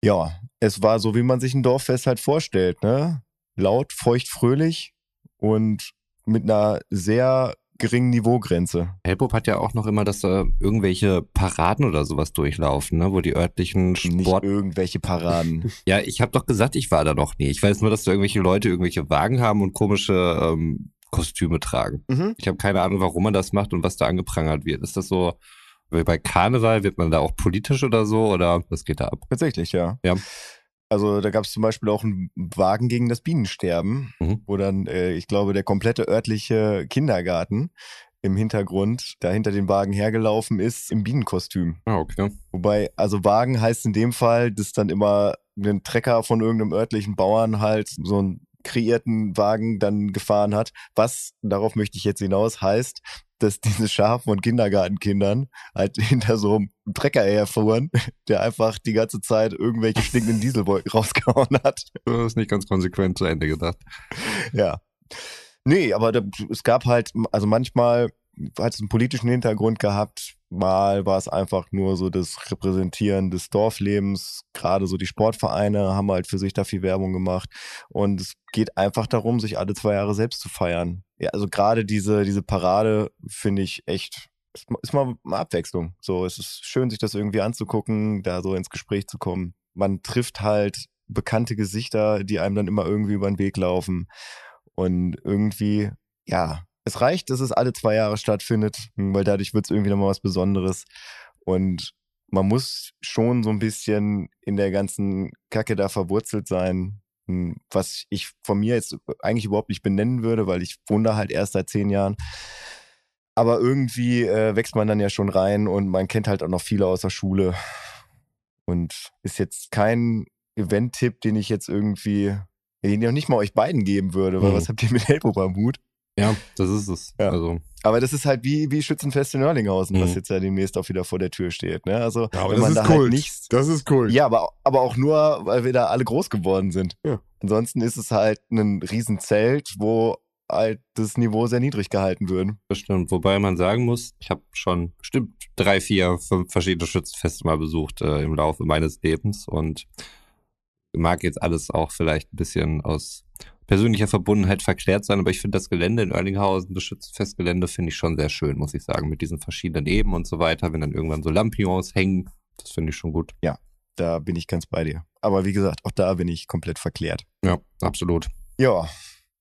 Ja, es war so, wie man sich ein Dorffest halt vorstellt, ne? Laut, feucht, fröhlich und mit einer sehr geringen Niveaugrenze. Helpop hat ja auch noch immer, dass da irgendwelche Paraden oder sowas durchlaufen, ne? wo die örtlichen Sport... Nicht irgendwelche Paraden. ja, ich habe doch gesagt, ich war da noch nie. Ich weiß nur, dass da irgendwelche Leute irgendwelche Wagen haben und komische ähm, Kostüme tragen. Mhm. Ich habe keine Ahnung, warum man das macht und was da angeprangert wird. Ist das so, bei Karneval, wird man da auch politisch oder so oder was geht da ab? Tatsächlich, ja. Ja. Also da gab es zum Beispiel auch einen Wagen gegen das Bienensterben, Mhm. wo dann, äh, ich glaube, der komplette örtliche Kindergarten im Hintergrund da hinter den Wagen hergelaufen ist im Bienenkostüm. Ah, okay. Wobei, also Wagen heißt in dem Fall, dass dann immer ein Trecker von irgendeinem örtlichen Bauern halt so einen kreierten Wagen dann gefahren hat. Was, darauf möchte ich jetzt hinaus, heißt, dass diese Schar von Kindergartenkindern halt hinter so einem Trecker herfuhren, der einfach die ganze Zeit irgendwelche stinkenden Dieselwolken rausgehauen hat. Das ist nicht ganz konsequent zu Ende gedacht. Ja. Nee, aber da, es gab halt, also manchmal hat es einen politischen Hintergrund gehabt, mal war es einfach nur so das Repräsentieren des Dorflebens, gerade so die Sportvereine haben halt für sich da viel Werbung gemacht und es geht einfach darum, sich alle zwei Jahre selbst zu feiern. Ja, also gerade diese, diese Parade finde ich echt, ist mal- ist mal eine Abwechslung. So, es ist schön, sich das irgendwie anzugucken, da so ins Gespräch zu kommen. Man trifft halt bekannte Gesichter, die einem dann immer irgendwie über den Weg laufen. Und irgendwie, ja, es reicht, dass es alle zwei Jahre stattfindet, weil dadurch wird es irgendwie nochmal was Besonderes. Und man muss schon so ein bisschen in der ganzen Kacke da verwurzelt sein, hm, was ich von mir jetzt eigentlich überhaupt nicht benennen würde, weil ich wohne da halt erst seit zehn Jahren. Aber irgendwie äh, wächst man dann ja schon rein und man kennt halt auch noch viele aus der Schule. Und ist jetzt kein Event-Tipp, den ich jetzt irgendwie, den ich auch nicht mal euch beiden geben würde, weil Mhm. was habt ihr mit Helpo am Hut? Ja, das ist es. Ja. Also, Aber das ist halt wie, wie Schützenfest in Nörlinghausen, was Mhm. jetzt ja demnächst auch wieder vor der Tür steht. Ne? Also, Ja, aber wenn das man ist da Kult. halt nichts. Das ist cool. Ja, aber, aber auch nur, weil wir da alle groß geworden sind. Ja. Ansonsten ist es halt ein Riesenzelt, wo halt das Niveau sehr niedrig gehalten wird. das stimmt. Wobei man sagen muss, ich habe schon bestimmt drei, vier, fünf verschiedene Schützenfeste mal besucht äh, im Laufe meines Lebens und mag jetzt alles auch vielleicht ein bisschen aus persönlicher Verbundenheit verklärt sein, aber ich finde das Gelände in Oerlinghausen, das Schützenfestgelände, finde ich schon sehr schön, muss ich sagen, mit diesen verschiedenen Eben und so weiter, wenn dann irgendwann so Lampions hängen, das finde ich schon gut. Da bin ich ganz bei dir. Aber wie gesagt, auch da bin ich komplett verklärt. Ja, absolut. Ja,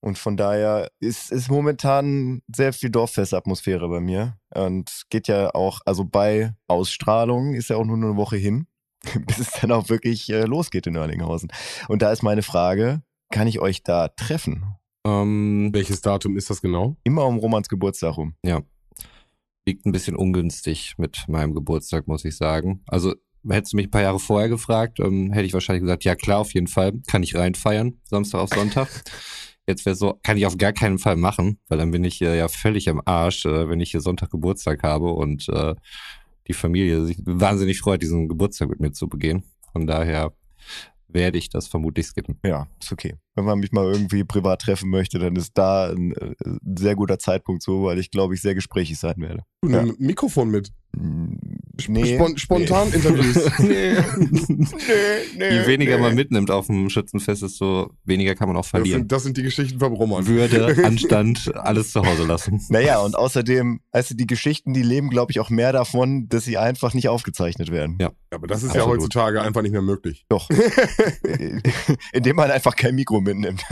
und von daher ist, ist momentan sehr viel Dorffestatmosphäre bei mir. Und es geht ja auch, also bei Ausstrahlung ist ja auch nur eine Woche hin, bis es dann auch wirklich äh, losgeht in Oerlinghausen. Und da ist meine Frage, kann ich euch da treffen? Ähm, Welches Datum ist das genau? Immer um Romans Geburtstag rum. liegt ein bisschen ungünstig mit meinem Geburtstag, muss ich sagen. Also hättest du mich ein paar Jahre vorher gefragt, ähm, hätte ich wahrscheinlich gesagt, ja klar, auf jeden Fall, kann ich reinfeiern, Samstag auf Sonntag. Jetzt wäre so, kann ich auf gar keinen Fall machen, weil dann bin ich äh, ja völlig am Arsch, äh, wenn ich hier Sonntag Geburtstag habe und äh, die Familie sich wahnsinnig freut, diesen Geburtstag mit mir zu begehen. Von daher werde ich das vermutlich skippen. Ja, ist okay. Wenn man mich mal irgendwie privat treffen möchte, dann ist da ein, äh, sehr guter Zeitpunkt so, weil ich glaube, ich sehr gesprächig sein werde. Du nimm ein Mikrofon mit. Mm, Spon spontan Interviews. nee. Je weniger man mitnimmt auf dem Schützenfest, desto weniger kann man auch Das verlieren. sind, das sind die Geschichten vom Roman. Würde, Anstand, alles zu Hause lassen. Naja, und außerdem, also die Geschichten, die leben, glaube ich, auch mehr davon, dass sie einfach nicht aufgezeichnet werden. Ja. Aber das ist ja Absolut. heutzutage einfach nicht mehr möglich. Doch. Indem man einfach kein Mikro mitnimmt.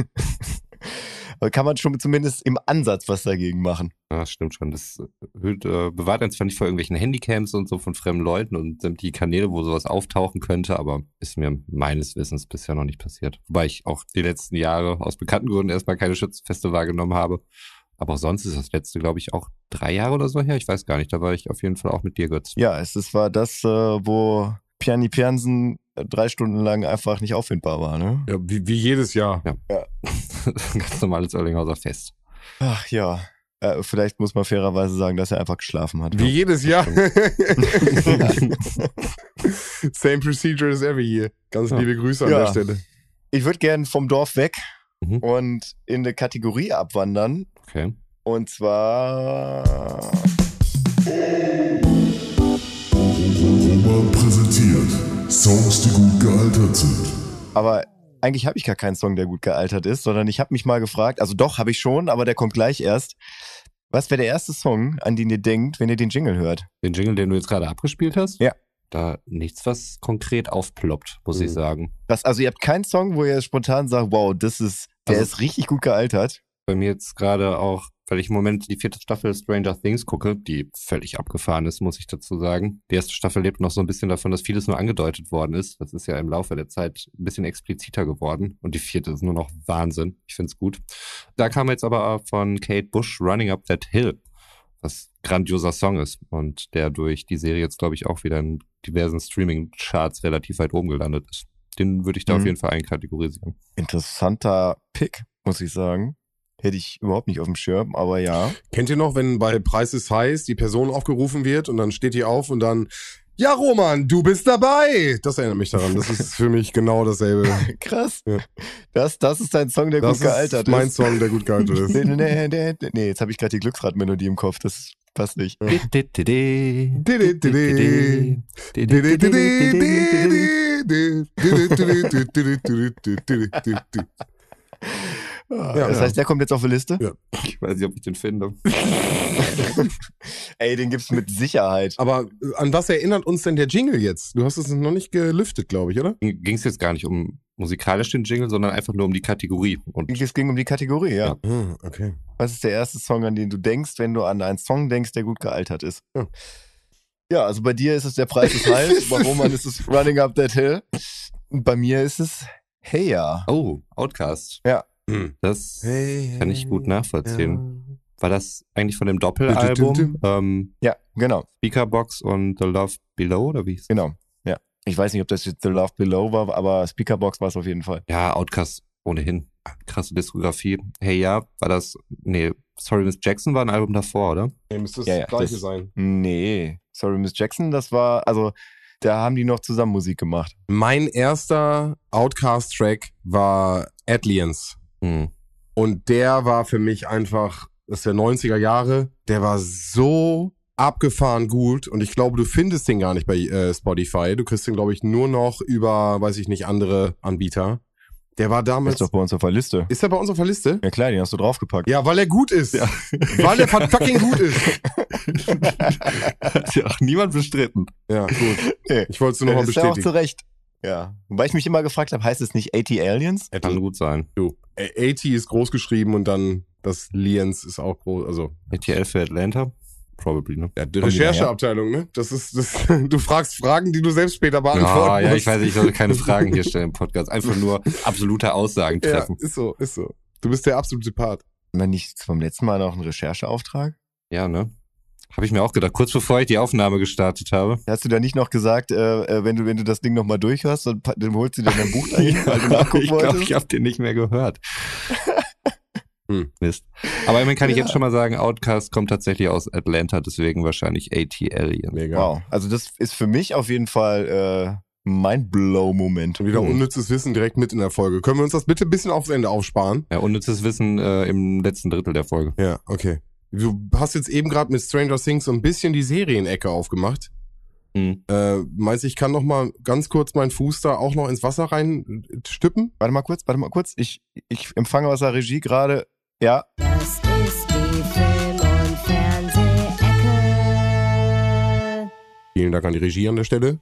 Kann man schon zumindest im Ansatz was dagegen machen. Ja, das stimmt schon. Das hüllt, äh, bewahrt uns zwar nicht vor irgendwelchen Handycams und so von fremden Leuten und sämtliche Kanäle, wo sowas auftauchen könnte, aber ist mir meines Wissens bisher noch nicht passiert. Wobei ich auch die letzten Jahre aus bekannten Gründen erstmal keine Schützenfeste wahrgenommen habe. Aber sonst ist das letzte, glaube ich, auch drei Jahre oder so her. Ich weiß gar nicht. Da war ich auf jeden Fall auch mit dir, Götz. Ja, es ist, war das, äh, wo Piani Piansen äh, drei Stunden lang einfach nicht auffindbar war, ne? Ja, wie, wie jedes Jahr. Ganz normales Oerlinghauser Fest. Ach ja. Äh, vielleicht muss man fairerweise sagen, dass er einfach geschlafen hat. Wie jedes Jahr. Same procedure as every year. Ganz Ja. liebe Grüße an Ja. der Stelle. Ich würde gern vom Dorf weg Mhm. und in eine Kategorie abwandern. Okay. Und zwar. Songs, die gut gealtert sind. Aber eigentlich habe ich gar keinen Song, der gut gealtert ist, sondern ich habe mich mal gefragt, also doch, habe ich schon, aber der kommt gleich erst. Was wäre der erste Song, an den ihr denkt, wenn ihr den Jingle hört? Den Jingle, den du jetzt gerade abgespielt hast? Ja. Da nichts, was konkret aufploppt, muss ich Mhm. sagen. Was, also ihr habt keinen Song, wo ihr spontan sagt, wow, das ist, der Also- ist richtig gut gealtert. Bei mir jetzt gerade auch, weil ich im Moment die vierte Staffel Stranger Things gucke, die völlig abgefahren ist, muss ich dazu sagen. Die erste Staffel lebt noch so ein bisschen davon, dass vieles nur angedeutet worden ist. Das ist ja im Laufe der Zeit ein bisschen expliziter geworden. Und die vierte ist nur noch Wahnsinn. Ich find's gut. Da kam jetzt aber von Kate Bush Running Up That Hill, was grandioser Song ist und der durch die Serie jetzt, glaube ich, auch wieder in diversen Streaming-Charts relativ weit oben gelandet ist. Den würde ich da Mhm. auf jeden Fall einkategorisieren. Interessanter Pick, muss ich sagen. Hätte ich überhaupt nicht auf dem Schirm, aber ja. Kennt ihr noch, wenn bei Preis ist heiß die Person aufgerufen wird und dann steht die auf und dann, ja Roman, du bist dabei. Das erinnert mich daran. Das ist für mich genau dasselbe. Krass. Ja. Das, das ist dein Song, der Das gut gealtert ist mein ist. Song, der gut gealtert ist. Nee, nee, nee, nee, nee, jetzt habe ich gerade die Glücksradmelodie im Kopf. Das passt nicht. Ja, das ja. heißt, der kommt jetzt auf die Liste? Ja. Ich weiß nicht, ob ich den finde. Ey, den gibt's mit Sicherheit. Aber äh, an was erinnert uns denn der Jingle jetzt? Du hast es noch nicht gelüftet, glaube ich, oder? Ging es jetzt gar nicht um musikalisch den Jingle, sondern einfach nur um die Kategorie. Und Es ging um die Kategorie, ja. Ja. Ah, okay. Was ist der erste Song, an den du denkst, wenn du an einen Song denkst, der gut gealtert ist? Ja. Ja, also bei dir ist es der Preis ist heiß, bei Roman ist es Running Up That Hill. Und bei mir ist es Hey Ja. oh, Outcast. Hm. Das Hey, kann ich gut nachvollziehen. Ja. War das eigentlich von dem Doppelalbum? Ähm, Ja, genau, Speakerbox und The Love Below, oder wie hieß genau. Ja. Ich weiß nicht, ob das jetzt The Love Below war, aber Speakerbox war es auf jeden Fall. Ja, Outcast ohnehin. Krasse Diskografie. Hey, ja, war das, nee, Sorry Miss Jackson war ein Album davor, oder? Nee, müsste das Ja, ja, gleiche das- sein. Nee, Sorry Miss Jackson, das war, also da haben die noch zusammen Musik gemacht. Mein erster Outcast-Track war Aliens. Hm. Und der war für mich einfach, das ist der 90er Jahre, der war so abgefahren gut und ich glaube, du findest den gar nicht bei äh, Spotify. Du kriegst den, glaube ich, nur noch über, weiß ich nicht, andere Anbieter. Der war damals. ist doch bei uns auf der Liste. Ist er bei uns auf der Liste? Ja klar, den hast du draufgepackt. Ja, weil er gut ist. Weil er fucking gut ist. Hat ja auch niemand bestritten. Ja, gut. Ich wollte es nur nochmal Das ist ja auch zu bestätigen. Recht. Ja. Wobei ich mich immer gefragt habe, heißt es nicht 80 Aliens? Kann gut sein. Du. 80 ist groß geschrieben und dann das Liens ist auch groß. Also, RTL für Atlanta? Probably, ne? ja, die Rechercheabteilung, ne? Das ist, das, du fragst Fragen, die du selbst später beantworten Ja, ja, musst. ich weiß, ich soll keine Fragen hier stellen im Podcast. Einfach nur absolute Aussagen Ja, treffen. ist so, ist so. Du bist der absolute Part. Wir nicht vom letzten Mal noch einen Rechercheauftrag? Ja, ne? Habe ich mir auch gedacht, kurz bevor ich die Aufnahme gestartet habe. Hast du da nicht noch gesagt, äh, äh, wenn du wenn du das Ding nochmal durchhörst, dann, dann holst du dir dein Buch dahin, weil du nachgucken ich glaube, ich habe den nicht mehr gehört. Hm. Mist. Aber immerhin kann ich Ja. jetzt schon mal sagen, Outcast kommt tatsächlich aus Atlanta, deswegen wahrscheinlich AT Alien. Mega. Wow. Also das ist für mich auf jeden Fall äh, Mindblow-Moment. Wieder Mhm. unnützes Wissen direkt mit in der Folge. Können wir uns das bitte ein bisschen aufs Ende aufsparen? Ja, unnützes Wissen äh, im letzten Drittel der Folge. Ja, okay. Du hast jetzt eben gerade mit Stranger Things so ein bisschen die Serienecke aufgemacht. Hm. Äh, meinst du, ich kann noch mal ganz kurz meinen Fuß da auch noch ins Wasser rein äh, stippen? Warte mal kurz, warte mal kurz. Ich, ich empfange aus der Regie gerade. Ja, Das ist die Film- und Fernsehecke. Vielen Dank an die Regie an der Stelle.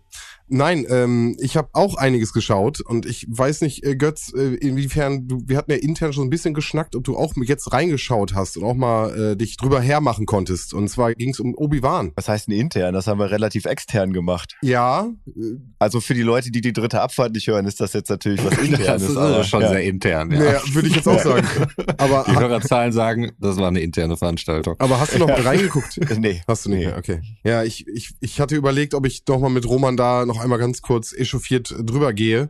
Nein, ähm, ich habe auch einiges geschaut und ich weiß nicht, äh, Götz, äh, inwiefern du, wir hatten ja intern schon ein bisschen geschnackt, ob du auch jetzt reingeschaut hast und auch mal äh, dich drüber hermachen konntest. Und zwar ging es um Obi-Wan. was heißt denn intern? Das haben wir relativ extern gemacht. Ja, äh, Also für die Leute, die die dritte Abfahrt nicht hören, ist das jetzt natürlich was internes. Das ist aber, also schon ja. sehr intern, ja. naja, würde ich jetzt auch sagen. Aber, Die Hörerzahlen sagen, das war eine interne Veranstaltung. aber hast du noch reingeguckt? Nee. Hast du nicht mehr, okay. Ja, ich, ich, ich hatte überlegt, ob ich doch mal mit Roman da noch einmal ganz kurz echauffiert drüber gehe.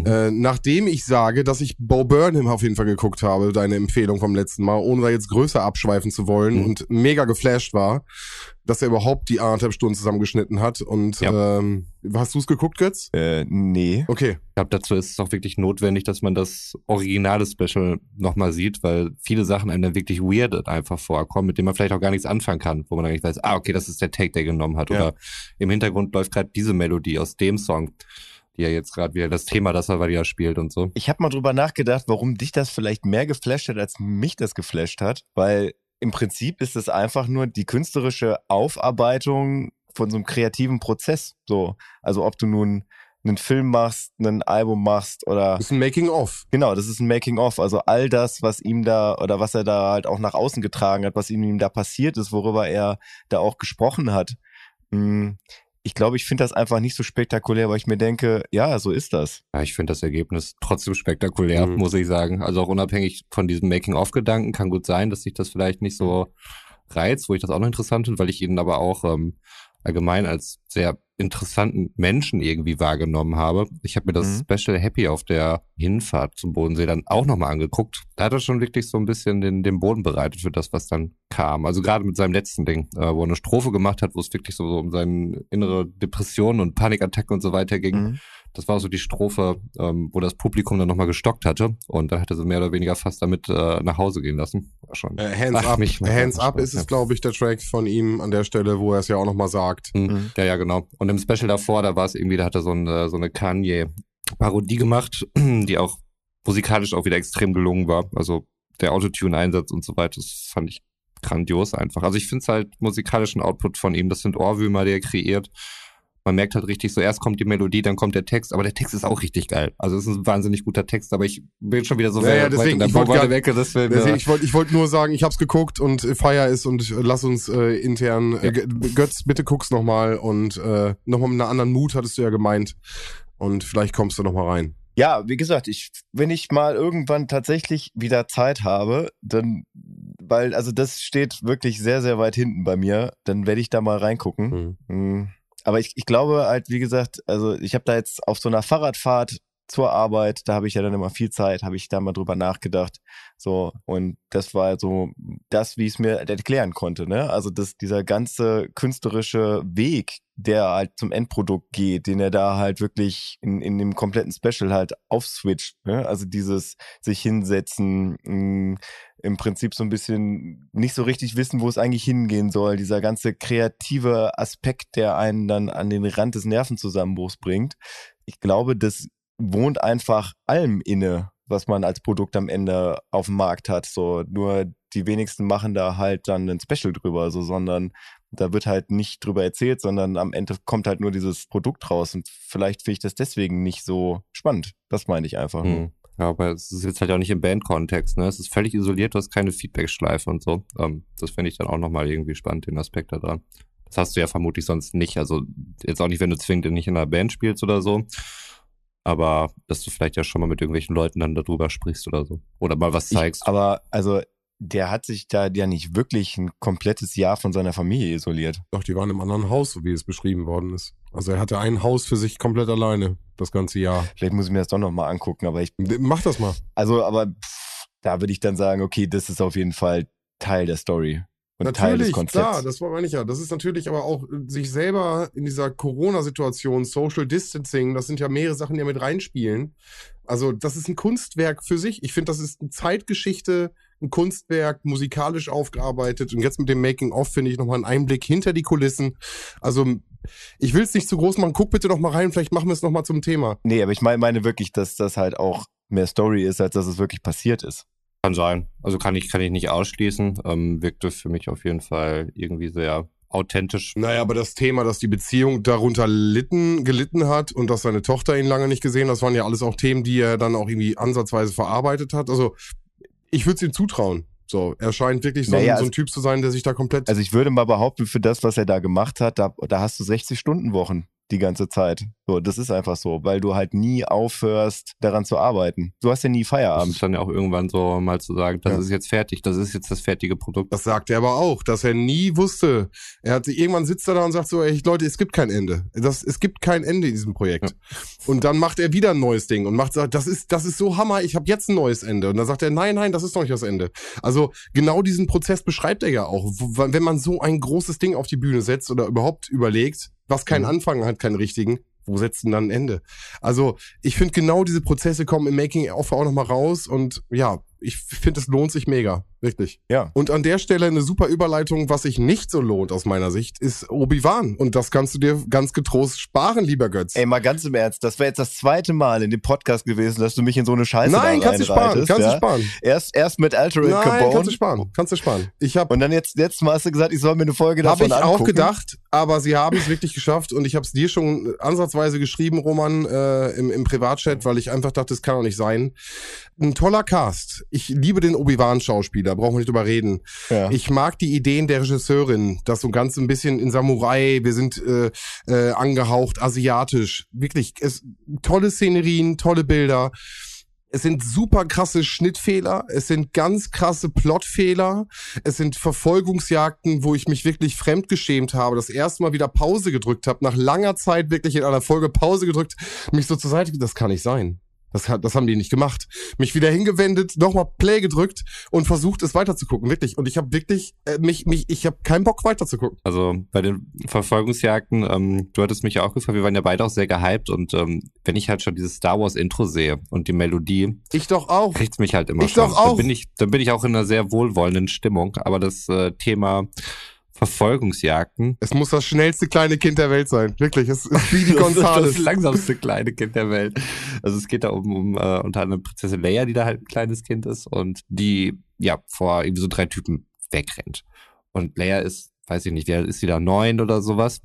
Mhm. Äh, nachdem ich sage, dass ich Bo Burnham auf jeden Fall geguckt habe, deine Empfehlung vom letzten Mal, ohne da jetzt größer abschweifen zu wollen Mhm. und mega geflasht war, dass er überhaupt die anderthalb Stunden zusammengeschnitten hat. Und Ja. ähm, hast du es geguckt, Götz? Äh, nee. Okay. Ich glaube, dazu ist es auch wirklich notwendig, dass man das originale Special nochmal sieht, weil viele Sachen einem dann wirklich weird einfach vorkommen, mit denen man vielleicht auch gar nichts anfangen kann, wo man dann nicht weiß, ah, okay, das ist der Take, der genommen hat. Ja. Oder im Hintergrund läuft gerade diese Melodie aus dem Song, ja jetzt gerade wieder das Thema, das er wieder spielt und so. Ich habe mal drüber nachgedacht, warum dich das vielleicht mehr geflasht hat, als mich das geflasht hat, weil im Prinzip ist es einfach nur die künstlerische Aufarbeitung von so einem kreativen Prozess. So, also ob du nun einen Film machst, ein Album machst oder Das ist ein Making-of. Genau, das ist ein Making-of. Also all das, was ihm da oder was er da halt auch nach außen getragen hat, was ihm, ihm da passiert ist, worüber er da auch gesprochen hat. Ich glaube, ich finde das einfach nicht so spektakulär, weil ich mir denke, ja, so ist das. Ja, ich finde das Ergebnis trotzdem spektakulär, Mhm. muss ich sagen. Also auch unabhängig von diesem Making-of-Gedanken kann gut sein, dass sich das vielleicht nicht so reizt, wo ich das auch noch interessant finde, weil ich ihn aber auch ähm, allgemein als sehr interessanten Menschen irgendwie wahrgenommen habe. Ich habe mir das Mhm. Special Happy auf der Hinfahrt zum Bodensee dann auch nochmal angeguckt. Da hat er schon wirklich so ein bisschen den, den Boden bereitet für das, was dann kam. Also gerade mit seinem letzten Ding, äh, wo er eine Strophe gemacht hat, wo es wirklich so, so um seine innere Depressionen und Panikattacken und so weiter ging. Mhm. Das war so die Strophe, ähm, wo das Publikum dann nochmal gestockt hatte und dann hat er sie mehr oder weniger fast damit äh, nach Hause gehen lassen. War schon. Äh, Hands Ach, Up. mich- Hands Up ist es, glaube ich, der Track von ihm an der Stelle, wo er es ja auch nochmal sagt. Mhm. Mhm. Ja, ja, genau. Und im Special davor, da war es irgendwie, da hat er so eine, so eine Kanye-Parodie gemacht, die auch musikalisch auch wieder extrem gelungen war. Also der Autotune-Einsatz und so weiter, das fand ich grandios einfach. Also ich finde es halt musikalischen Output von ihm, das sind Ohrwürmer, die er kreiert. Man merkt halt richtig so, erst kommt die Melodie, dann kommt der Text, aber der Text ist auch richtig geil. Also es ist ein wahnsinnig guter Text, aber ich bin schon wieder so Ja, ja, weit deswegen, in der ich wollte Vorweite gar- weg, deswegen, Deswegen, äh, ich wollte ich wollt nur sagen, ich habe es geguckt und äh, Feier ist und äh, lass uns äh, intern. Äh, G- Götz, bitte guck's nochmal und äh, nochmal mit einer anderen Mut hattest du ja gemeint. Und vielleicht kommst du nochmal rein. Ja, wie gesagt, ich, wenn ich mal irgendwann tatsächlich wieder Zeit habe, dann, weil, also das steht wirklich sehr, sehr weit hinten bei mir, dann werde ich da mal reingucken. Mm. Aber ich, ich glaube halt, wie gesagt, also ich habe da jetzt auf so einer Fahrradfahrt zur Arbeit, da habe ich ja dann immer viel Zeit, habe ich da mal drüber nachgedacht. So, und das war so das, wie ich es mir erklären konnte, ne? Also das, dieser ganze künstlerische Weg, der halt zum Endprodukt geht, den er da halt wirklich in, in dem kompletten Special halt aufswitcht, ne? Also dieses sich hinsetzen, mh, im Prinzip so ein bisschen nicht so richtig wissen, wo es eigentlich hingehen soll. Dieser ganze kreative Aspekt, der einen dann an den Rand des Nervenzusammenbruchs bringt. Ich glaube, das wohnt einfach allem inne, was man als Produkt am Ende auf dem Markt hat. So, nur die wenigsten machen da halt dann ein Special drüber, so, sondern da wird halt nicht drüber erzählt, sondern am Ende kommt halt nur dieses Produkt raus. Und vielleicht finde ich das deswegen nicht so spannend. Das meine ich einfach. Mhm. Ja, aber es ist jetzt halt auch nicht im Bandkontext, ne? Es ist völlig isoliert, du hast keine Feedback-Schleife und so. Ähm, das finde ich dann auch nochmal irgendwie spannend, den Aspekt da dran. Das hast du ja vermutlich sonst nicht. Also jetzt auch nicht, wenn du zwingend nicht in einer Band spielst oder so. Aber dass du vielleicht ja schon mal mit irgendwelchen Leuten dann darüber sprichst oder so. Oder mal was zeigst. Ich, aber also der hat sich da ja nicht wirklich ein komplettes Jahr von seiner Familie isoliert. Doch, die waren im anderen Haus, so wie es beschrieben worden ist. Also er hatte ein Haus für sich komplett alleine, das ganze Jahr. Vielleicht muss ich mir das doch nochmal angucken, aber ich, Mach das mal. also, aber pff, da würde ich dann sagen, okay, das ist auf jeden Fall Teil der Story und Teil des Natürlich, Konzepts. klar, das war meine ich ja. Das ist natürlich aber auch äh, sich selber in dieser Corona-Situation, Social Distancing, das sind ja mehrere Sachen, die ja mit reinspielen. Also das ist ein Kunstwerk für sich. Ich finde, das ist eine Zeitgeschichte, ein Kunstwerk, musikalisch aufgearbeitet. Und jetzt mit dem Making-of finde ich nochmal einen Einblick hinter die Kulissen. Also ich will es nicht zu groß machen. Guck bitte noch mal rein, vielleicht machen wir es noch mal zum Thema. Nee, aber ich meine, meine wirklich, dass das halt auch mehr Story ist, als dass es wirklich passiert ist. Kann sein. Also kann ich, kann ich nicht ausschließen. Ähm, wirkte für mich auf jeden Fall irgendwie sehr authentisch. Naja, aber das Thema, dass die Beziehung darunter litten, gelitten hat und dass seine Tochter ihn lange nicht gesehen, das waren ja alles auch Themen, die er dann auch irgendwie ansatzweise verarbeitet hat. Also ich würde es ihm zutrauen. So, er scheint wirklich so, Naja, ein, so ein also- Typ zu sein, der sich da komplett. Also ich würde mal behaupten, für das, was er da gemacht hat, da, da hast du 60-Stunden-Wochen die ganze Zeit. So, das ist einfach so, weil du halt nie aufhörst, daran zu arbeiten. Du hast ja nie Das Feierabend. ist dann ja auch irgendwann so mal zu sagen, das Ja. ist jetzt fertig, das ist jetzt das fertige Produkt. Das sagt er aber auch, dass er nie wusste. Er hat irgendwann sitzt er da und sagt so, ey, Leute, es gibt kein Ende. Das, es gibt kein Ende in diesem Projekt. Und dann macht er wieder ein neues Ding und macht sagt, das ist das ist so Hammer, ich habe jetzt ein neues Ende. Und dann sagt er, nein, nein, das ist noch nicht das Ende. Also genau diesen Prozess beschreibt er ja auch. Wenn man so ein großes Ding auf die Bühne setzt oder überhaupt überlegt, was keinen Mhm. Anfang hat, keinen richtigen, wo setzt denn dann ein Ende? Also ich finde genau diese Prozesse kommen im Making-of auch nochmal raus und ja, ich finde, es lohnt sich mega. Wirklich. Ja. Und an der Stelle eine super Überleitung, was sich nicht so lohnt aus meiner Sicht, ist Obi-Wan. Und das kannst du dir ganz getrost sparen, lieber Götz. Ey, mal ganz im Ernst, das wäre jetzt das zweite Mal in dem Podcast gewesen, dass du mich in so eine Scheiße Nein, kannst du sparen, kannst ja? du sparen. Erst, erst mit Altered Nein, Cabone. kannst du sparen, kannst du sparen. Ich habe Und dann jetzt, jetzt mal hast du gesagt, ich soll mir eine Folge Habe davon ich auch angucken. gedacht, aber sie haben es wirklich geschafft und ich habe es dir schon ansatzweise geschrieben, Roman, äh, im, im Privatchat, weil ich einfach dachte, das kann doch nicht sein. Ein toller Cast. Ich liebe den Obi-Wan-Schauspieler, brauchen wir nicht drüber reden. Ja. Ich mag die Ideen der Regisseurin, das so ganz ein bisschen in Samurai, wir sind äh, äh, angehaucht, asiatisch. Wirklich, es, tolle Szenerien, tolle Bilder. Es sind super krasse Schnittfehler, es sind ganz krasse Plotfehler, es sind Verfolgungsjagden, wo ich mich wirklich fremdgeschämt habe, das erste Mal wieder Pause gedrückt habe, nach langer Zeit wirklich in einer Folge Pause gedrückt, mich so zur Seite, das kann nicht sein. Das, das haben die nicht gemacht. Mich wieder hingewendet, nochmal Play gedrückt und versucht es weiterzugucken, wirklich. Und ich habe wirklich äh, mich, mich, ich habe keinen Bock weiterzugucken. Also bei den Verfolgungsjagden, ähm, du hattest mich ja auch gefragt, wir waren ja beide auch sehr gehypt und ähm, wenn ich halt schon dieses Star Wars Intro sehe und die Melodie, Ich doch auch. kriegt's mich halt immer Ich schon. doch auch. Dann bin ich, dann bin ich auch in einer sehr wohlwollenden Stimmung. Aber das äh, Thema Verfolgungsjagden, Es muss das schnellste kleine Kind der Welt sein. Wirklich. Es ist Speedy das ist das Gonzales. langsamste kleine Kind der Welt. Also es geht da um, um äh, unter anderem Prinzessin Leia, die da halt ein kleines Kind ist und die ja vor irgendwie so drei Typen wegrennt. Und Leia ist, weiß ich nicht, wie alt ist sie da neun oder sowas?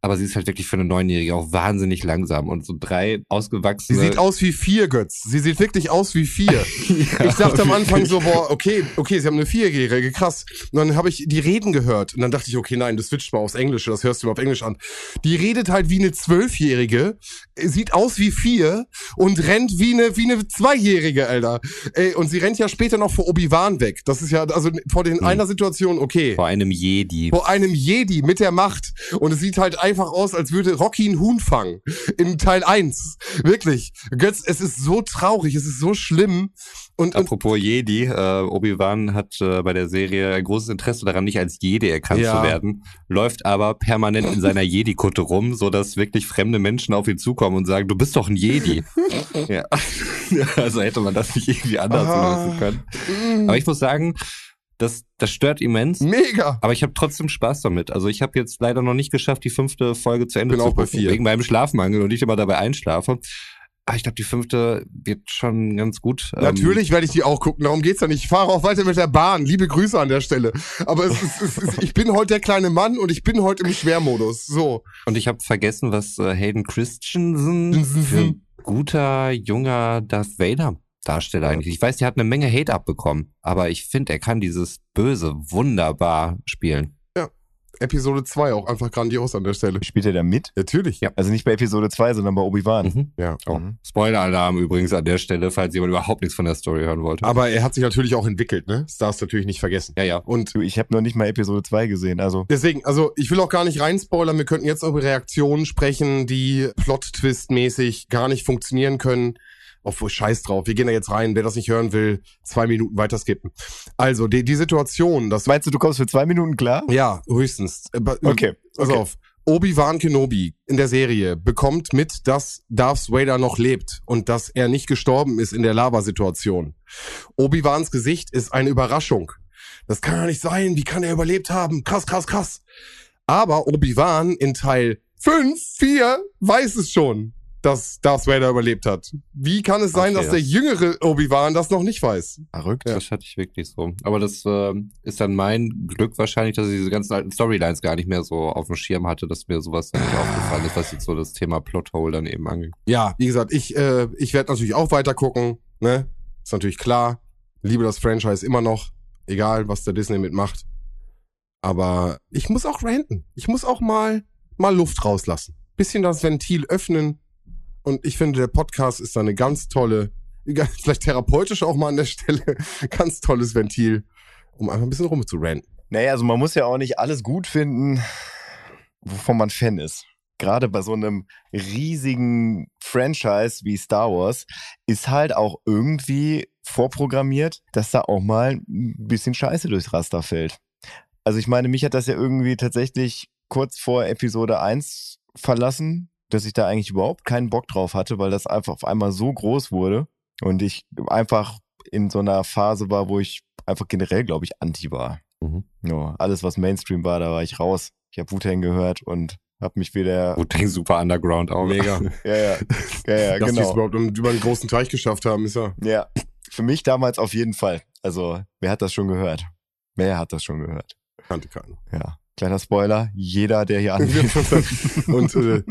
Aber sie ist halt wirklich für eine Neunjährige auch wahnsinnig langsam und so drei Sie ausgewachsene. sieht aus wie vier, Götz. Sie sieht wirklich aus wie vier. ich dachte am Anfang so, boah, okay, okay, sie haben eine Vierjährige, krass. Und dann habe ich die Reden gehört und dann dachte ich, okay, nein, du switcht mal aufs Englische, das hörst du mal auf Englisch an. Die redet halt wie eine Zwölfjährige, sieht aus wie vier und rennt wie eine, wie eine Zweijährige, Alter. Ey, und sie rennt ja später noch vor Obi-Wan weg. Das ist ja, also vor den Hm. einer Situation, okay. vor einem Jedi. Vor einem Jedi mit der Macht. Und es sieht halt einfach aus, als würde Rocky einen Huhn fangen. In Teil 1. Wirklich. Götz, es ist so traurig, es ist so schlimm. Und, und Apropos Jedi, äh, Obi-Wan hat äh, bei der Serie ein großes Interesse daran, nicht als Jedi erkannt Ja. zu werden, läuft aber permanent in seiner Jedi-Kutte rum, so dass wirklich fremde Menschen auf ihn zukommen und sagen, du bist doch ein Jedi. ja. Also hätte man das nicht irgendwie anders Ah. lösen können. Aber ich muss sagen, das, das stört immens. mega. Aber ich habe trotzdem Spaß damit. Also ich habe jetzt leider noch nicht geschafft, die fünfte Folge zu Ende Bin zu auch bei gucken, vier. wegen meinem Schlafmangel und ich immer dabei einschlafe. Aber ich glaube, die fünfte wird schon ganz gut. Ähm, Natürlich werde ich die auch gucken, darum geht's ja nicht. Ich fahre auch weiter mit der Bahn. Liebe Grüße an der Stelle. Aber es ist, es ist, ich bin heute der kleine Mann und ich bin heute im Schwermodus. So. Und ich habe vergessen, was äh, Hayden Christensen für ein guter, junger Darth Vader Darsteller eigentlich. Ich weiß, der hat eine Menge Hate abbekommen, aber ich finde, er kann dieses Böse wunderbar spielen. Episode 2 auch einfach grandios an der Stelle. Spielt er da mit? Natürlich. Ja. Also nicht bei Episode 2, sondern bei Obi-Wan. Mhm. Ja. Oh. Mhm. Spoiler-Alarm übrigens an der Stelle, falls jemand überhaupt nichts von der Story hören wollte. Aber er hat sich natürlich auch entwickelt, ne? Das darfst du natürlich nicht vergessen. ja, ja. Und Du, ich habe noch nicht mal Episode 2 gesehen, also Deswegen, also ich will auch gar nicht reinspoilern, wir könnten jetzt über Reaktionen sprechen, die Plot-Twist-mäßig gar nicht funktionieren können. Obwohl, scheiß drauf, wir gehen da jetzt rein, wer das nicht hören will, zwei Minuten weiter skippen. Also, die, die Situation, das meinst du, du kommst für zwei Minuten klar? ja, höchstens. Äh, ba- Okay, Pass okay. auf. Obi-Wan Kenobi in der Serie bekommt mit, dass Darth Vader noch lebt und dass er nicht gestorben ist in der Lava-Situation. Obi-Wans Gesicht ist eine Überraschung. Das kann ja nicht sein. Wie kann er überlebt haben? Krass, krass, krass. Aber Obi-Wan in Teil 5, 4 weiß es schon, dass Darth Vader überlebt hat. Wie kann es sein, Okay, dass der jüngere Obi-Wan das noch nicht weiß? Verrückt. Das hatte ich wirklich so. Aber das ähm, ist dann mein Glück wahrscheinlich, dass ich diese ganzen alten Storylines gar nicht mehr so auf dem Schirm hatte, dass mir sowas dann nicht aufgefallen ist, was jetzt so das Thema Plothole dann eben angeht. Ja, wie gesagt, ich, äh, ich werde natürlich auch weiter gucken, ne? Ist natürlich klar. Liebe das Franchise immer noch, egal was der Disney mitmacht. Aber ich muss auch ranten. Ich muss auch mal, mal Luft rauslassen. Bisschen das Ventil öffnen Und ich finde, der Podcast ist eine ganz tolle, vielleicht therapeutisch auch mal an der Stelle, ganz tolles Ventil, um einfach ein bisschen rumzuranten. Naja, also man muss ja auch nicht alles gut finden, wovon man Fan ist. Gerade bei so einem riesigen Franchise wie Star Wars ist halt auch irgendwie vorprogrammiert, dass da auch mal ein bisschen Scheiße durchs Raster fällt. Also ich meine, mich hat das ja irgendwie tatsächlich kurz vor Episode 1 verlassen, dass ich da eigentlich überhaupt keinen Bock drauf hatte, weil das einfach auf einmal so groß wurde und ich einfach in so einer Phase war, wo ich einfach generell, glaube ich, anti war. Mhm. Ja, alles, was Mainstream war, da war ich raus. Ich habe Wu-Tang gehört und habe mich wieder... Wu-Tang super Underground auch. Mega. Ja, ja, ja, ja Dass die es genau. überhaupt über einen großen Teich geschafft haben, ist ja. Ja, für mich damals auf jeden Fall. Also, wer hat das schon gehört? Wer hat das schon gehört? Kannte keiner. Ja. Kleiner Spoiler, jeder, der hier anwesend Und äh,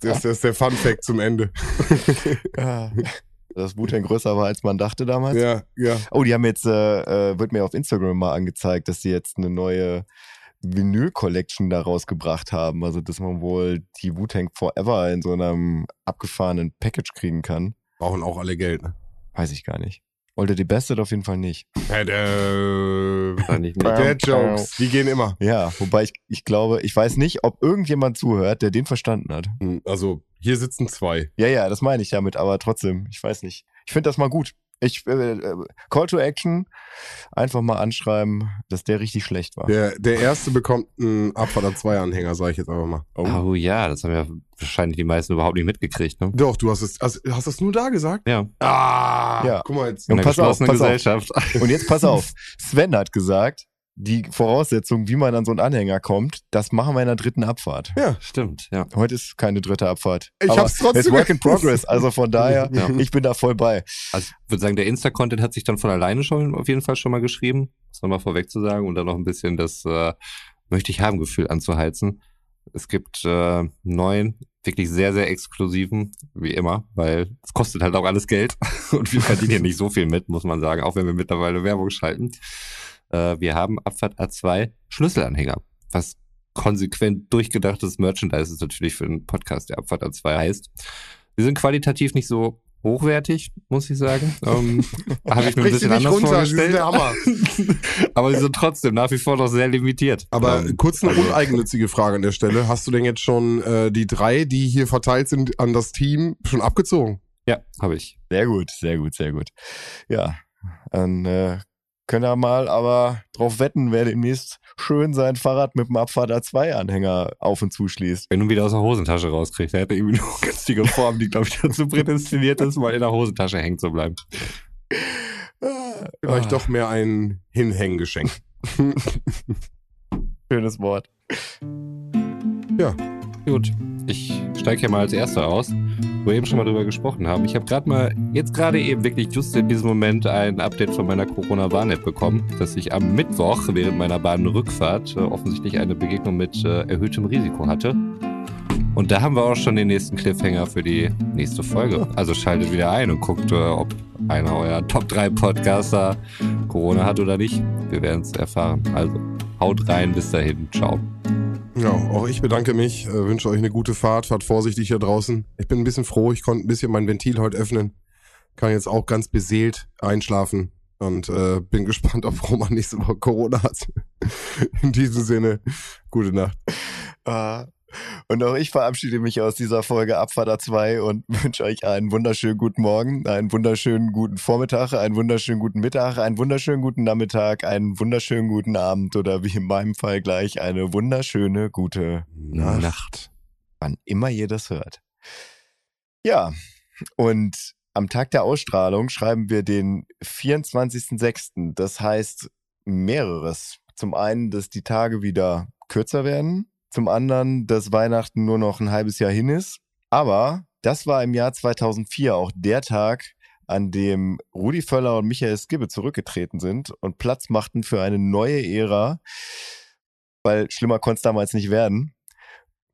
das, ist der Fun Fact zum Ende. Ja. dass Wu-Tang größer war, als man dachte damals. Ja, ja. Oh, die haben jetzt, äh, äh, wird mir auf Instagram mal angezeigt, dass sie jetzt eine neue Vinyl-Collection da rausgebracht haben. Also, dass man wohl die Wu-Tang Forever in so einem abgefahrenen Package kriegen kann. Brauchen auch alle Geld, ne? Weiß ich gar nicht. Older die Beste auf jeden Fall nicht. Der Jokes, die gehen immer. Ja, wobei ich, ich glaube, ich weiß nicht, ob irgendjemand zuhört, der den verstanden hat. Also, hier sitzen zwei. Ja, ja, das meine ich damit, aber trotzdem, ich weiß nicht. Ich finde das mal gut. Ich, äh, Call to Action, einfach mal anschreiben, dass der richtig schlecht war. Der, der erste bekommt einen Abfahrt 2 Anhänger, sage ich jetzt einfach mal. Oh ja, das haben ja wahrscheinlich die meisten überhaupt nicht mitgekriegt, ne? Doch, du hast es, also, hast es nur da gesagt? Ja. Ah, Ja. guck mal jetzt. Und pass auf, pass auf. Gesellschaft. Und jetzt pass auf, Sven hat gesagt, die Voraussetzung, wie man an so einen Anhänger kommt, das machen wir in der dritten Abfahrt. Stimmt, ja. Heute ist keine dritte Abfahrt. Ich Aber hab's trotzdem Es ist Work in. Progress, also von daher, Ja. ich bin da voll bei. Also ich würde sagen, der Insta-Content hat sich dann von alleine schon auf jeden Fall schon mal geschrieben. Das nochmal vorweg zu sagen und dann noch ein bisschen das äh, möchte ich haben Gefühl anzuheizen. Es gibt äh, neun wirklich sehr, sehr exklusiven, wie immer, weil es kostet halt auch alles Geld und wir verdienen hier nicht so viel mit, muss man sagen, auch wenn wir mittlerweile Werbung schalten. Äh, wir haben Abfahrt A2 Schlüsselanhänger, was konsequent durchgedachtes Merchandise ist natürlich für einen Podcast, der Abfahrt A2 heißt. Wir sind qualitativ nicht so hochwertig, muss ich sagen. Ähm, Habe ich mir ein bisschen anders runter, sie sind vorgestellt. Hammer. Aber sie sind trotzdem nach wie vor noch sehr limitiert. Aber Ähm, kurz eine also- uneigennützige Frage an der Stelle. Hast du denn jetzt schon äh, die drei, die hier verteilt sind, an das Team schon abgezogen? Ja, habe ich. Sehr gut, sehr gut, sehr gut. Ja, dann äh, können wir mal aber drauf wetten, wer demnächst schön sein Fahrrad mit dem Abfahrt A2-Anhänger auf und zuschließt. Wenn du ihn wieder aus der Hosentasche rauskriegst, der hätte irgendwie eine günstige Form, die, glaube ich, dazu prädestiniert ist, mal in der Hosentasche hängen zu bleiben. Vielleicht Ah. doch mehr ein Hinhängengeschenk. Schönes Wort. Gut, ich steige hier mal als Erster aus, wo wir eben schon mal drüber gesprochen haben. Ich habe gerade mal, jetzt gerade eben wirklich just in diesem Moment ein Update von meiner Corona-Warn-App bekommen, dass ich am Mittwoch während meiner Bahnrückfahrt äh, offensichtlich eine Begegnung mit äh, erhöhtem Risiko hatte. Und da haben wir auch schon den nächsten Cliffhanger für die nächste Folge. Also schaltet wieder ein und guckt, äh, ob einer eurer Top 3 Podcaster Corona hat oder nicht. Wir werden es erfahren. Also haut rein, bis dahin. Ciao. Ja, auch ich bedanke mich, äh, wünsche euch eine gute Fahrt, fahrt vorsichtig hier draußen. Ich bin ein bisschen froh, ich konnte ein bisschen mein Ventil heute öffnen. Kann jetzt auch ganz beseelt einschlafen und äh, bin gespannt, ob Roman nächste Woche Corona hat. In diesem Sinne, gute Nacht. Äh, und auch ich verabschiede mich aus dieser Folge Abfahrt A2 und wünsche euch einen wunderschönen guten Morgen, einen wunderschönen guten Vormittag, einen wunderschönen guten Mittag, einen wunderschönen guten Nachmittag, einen wunderschönen guten Abend oder wie in meinem Fall gleich eine wunderschöne gute Nacht. wann immer ihr das hört. Ja, und am Tag der Ausstrahlung schreiben wir den 24.06. Das heißt mehreres. Zum einen, dass die Tage wieder kürzer werden. Zum anderen, dass Weihnachten nur noch ein halbes Jahr hin ist. Aber das war im Jahr 2004 auch der Tag, an dem Rudi Völler und Michael Skibbe zurückgetreten sind und Platz machten für eine neue Ära, weil schlimmer konnte es damals nicht werden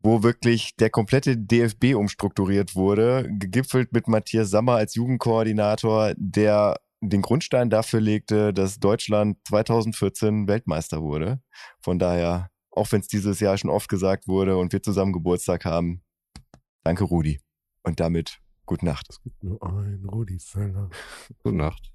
wo wirklich der komplette DFB umstrukturiert wurde, gegipfelt mit Matthias Sammer als Jugendkoordinator, der den Grundstein dafür legte, dass Deutschland 2014 Weltmeister wurde. Von daher, auch wenn es dieses Jahr schon oft gesagt wurde und wir zusammen Geburtstag haben, danke Rudi. Und damit Gute Nacht. Nur ein Rudi Völler. Gute Nacht.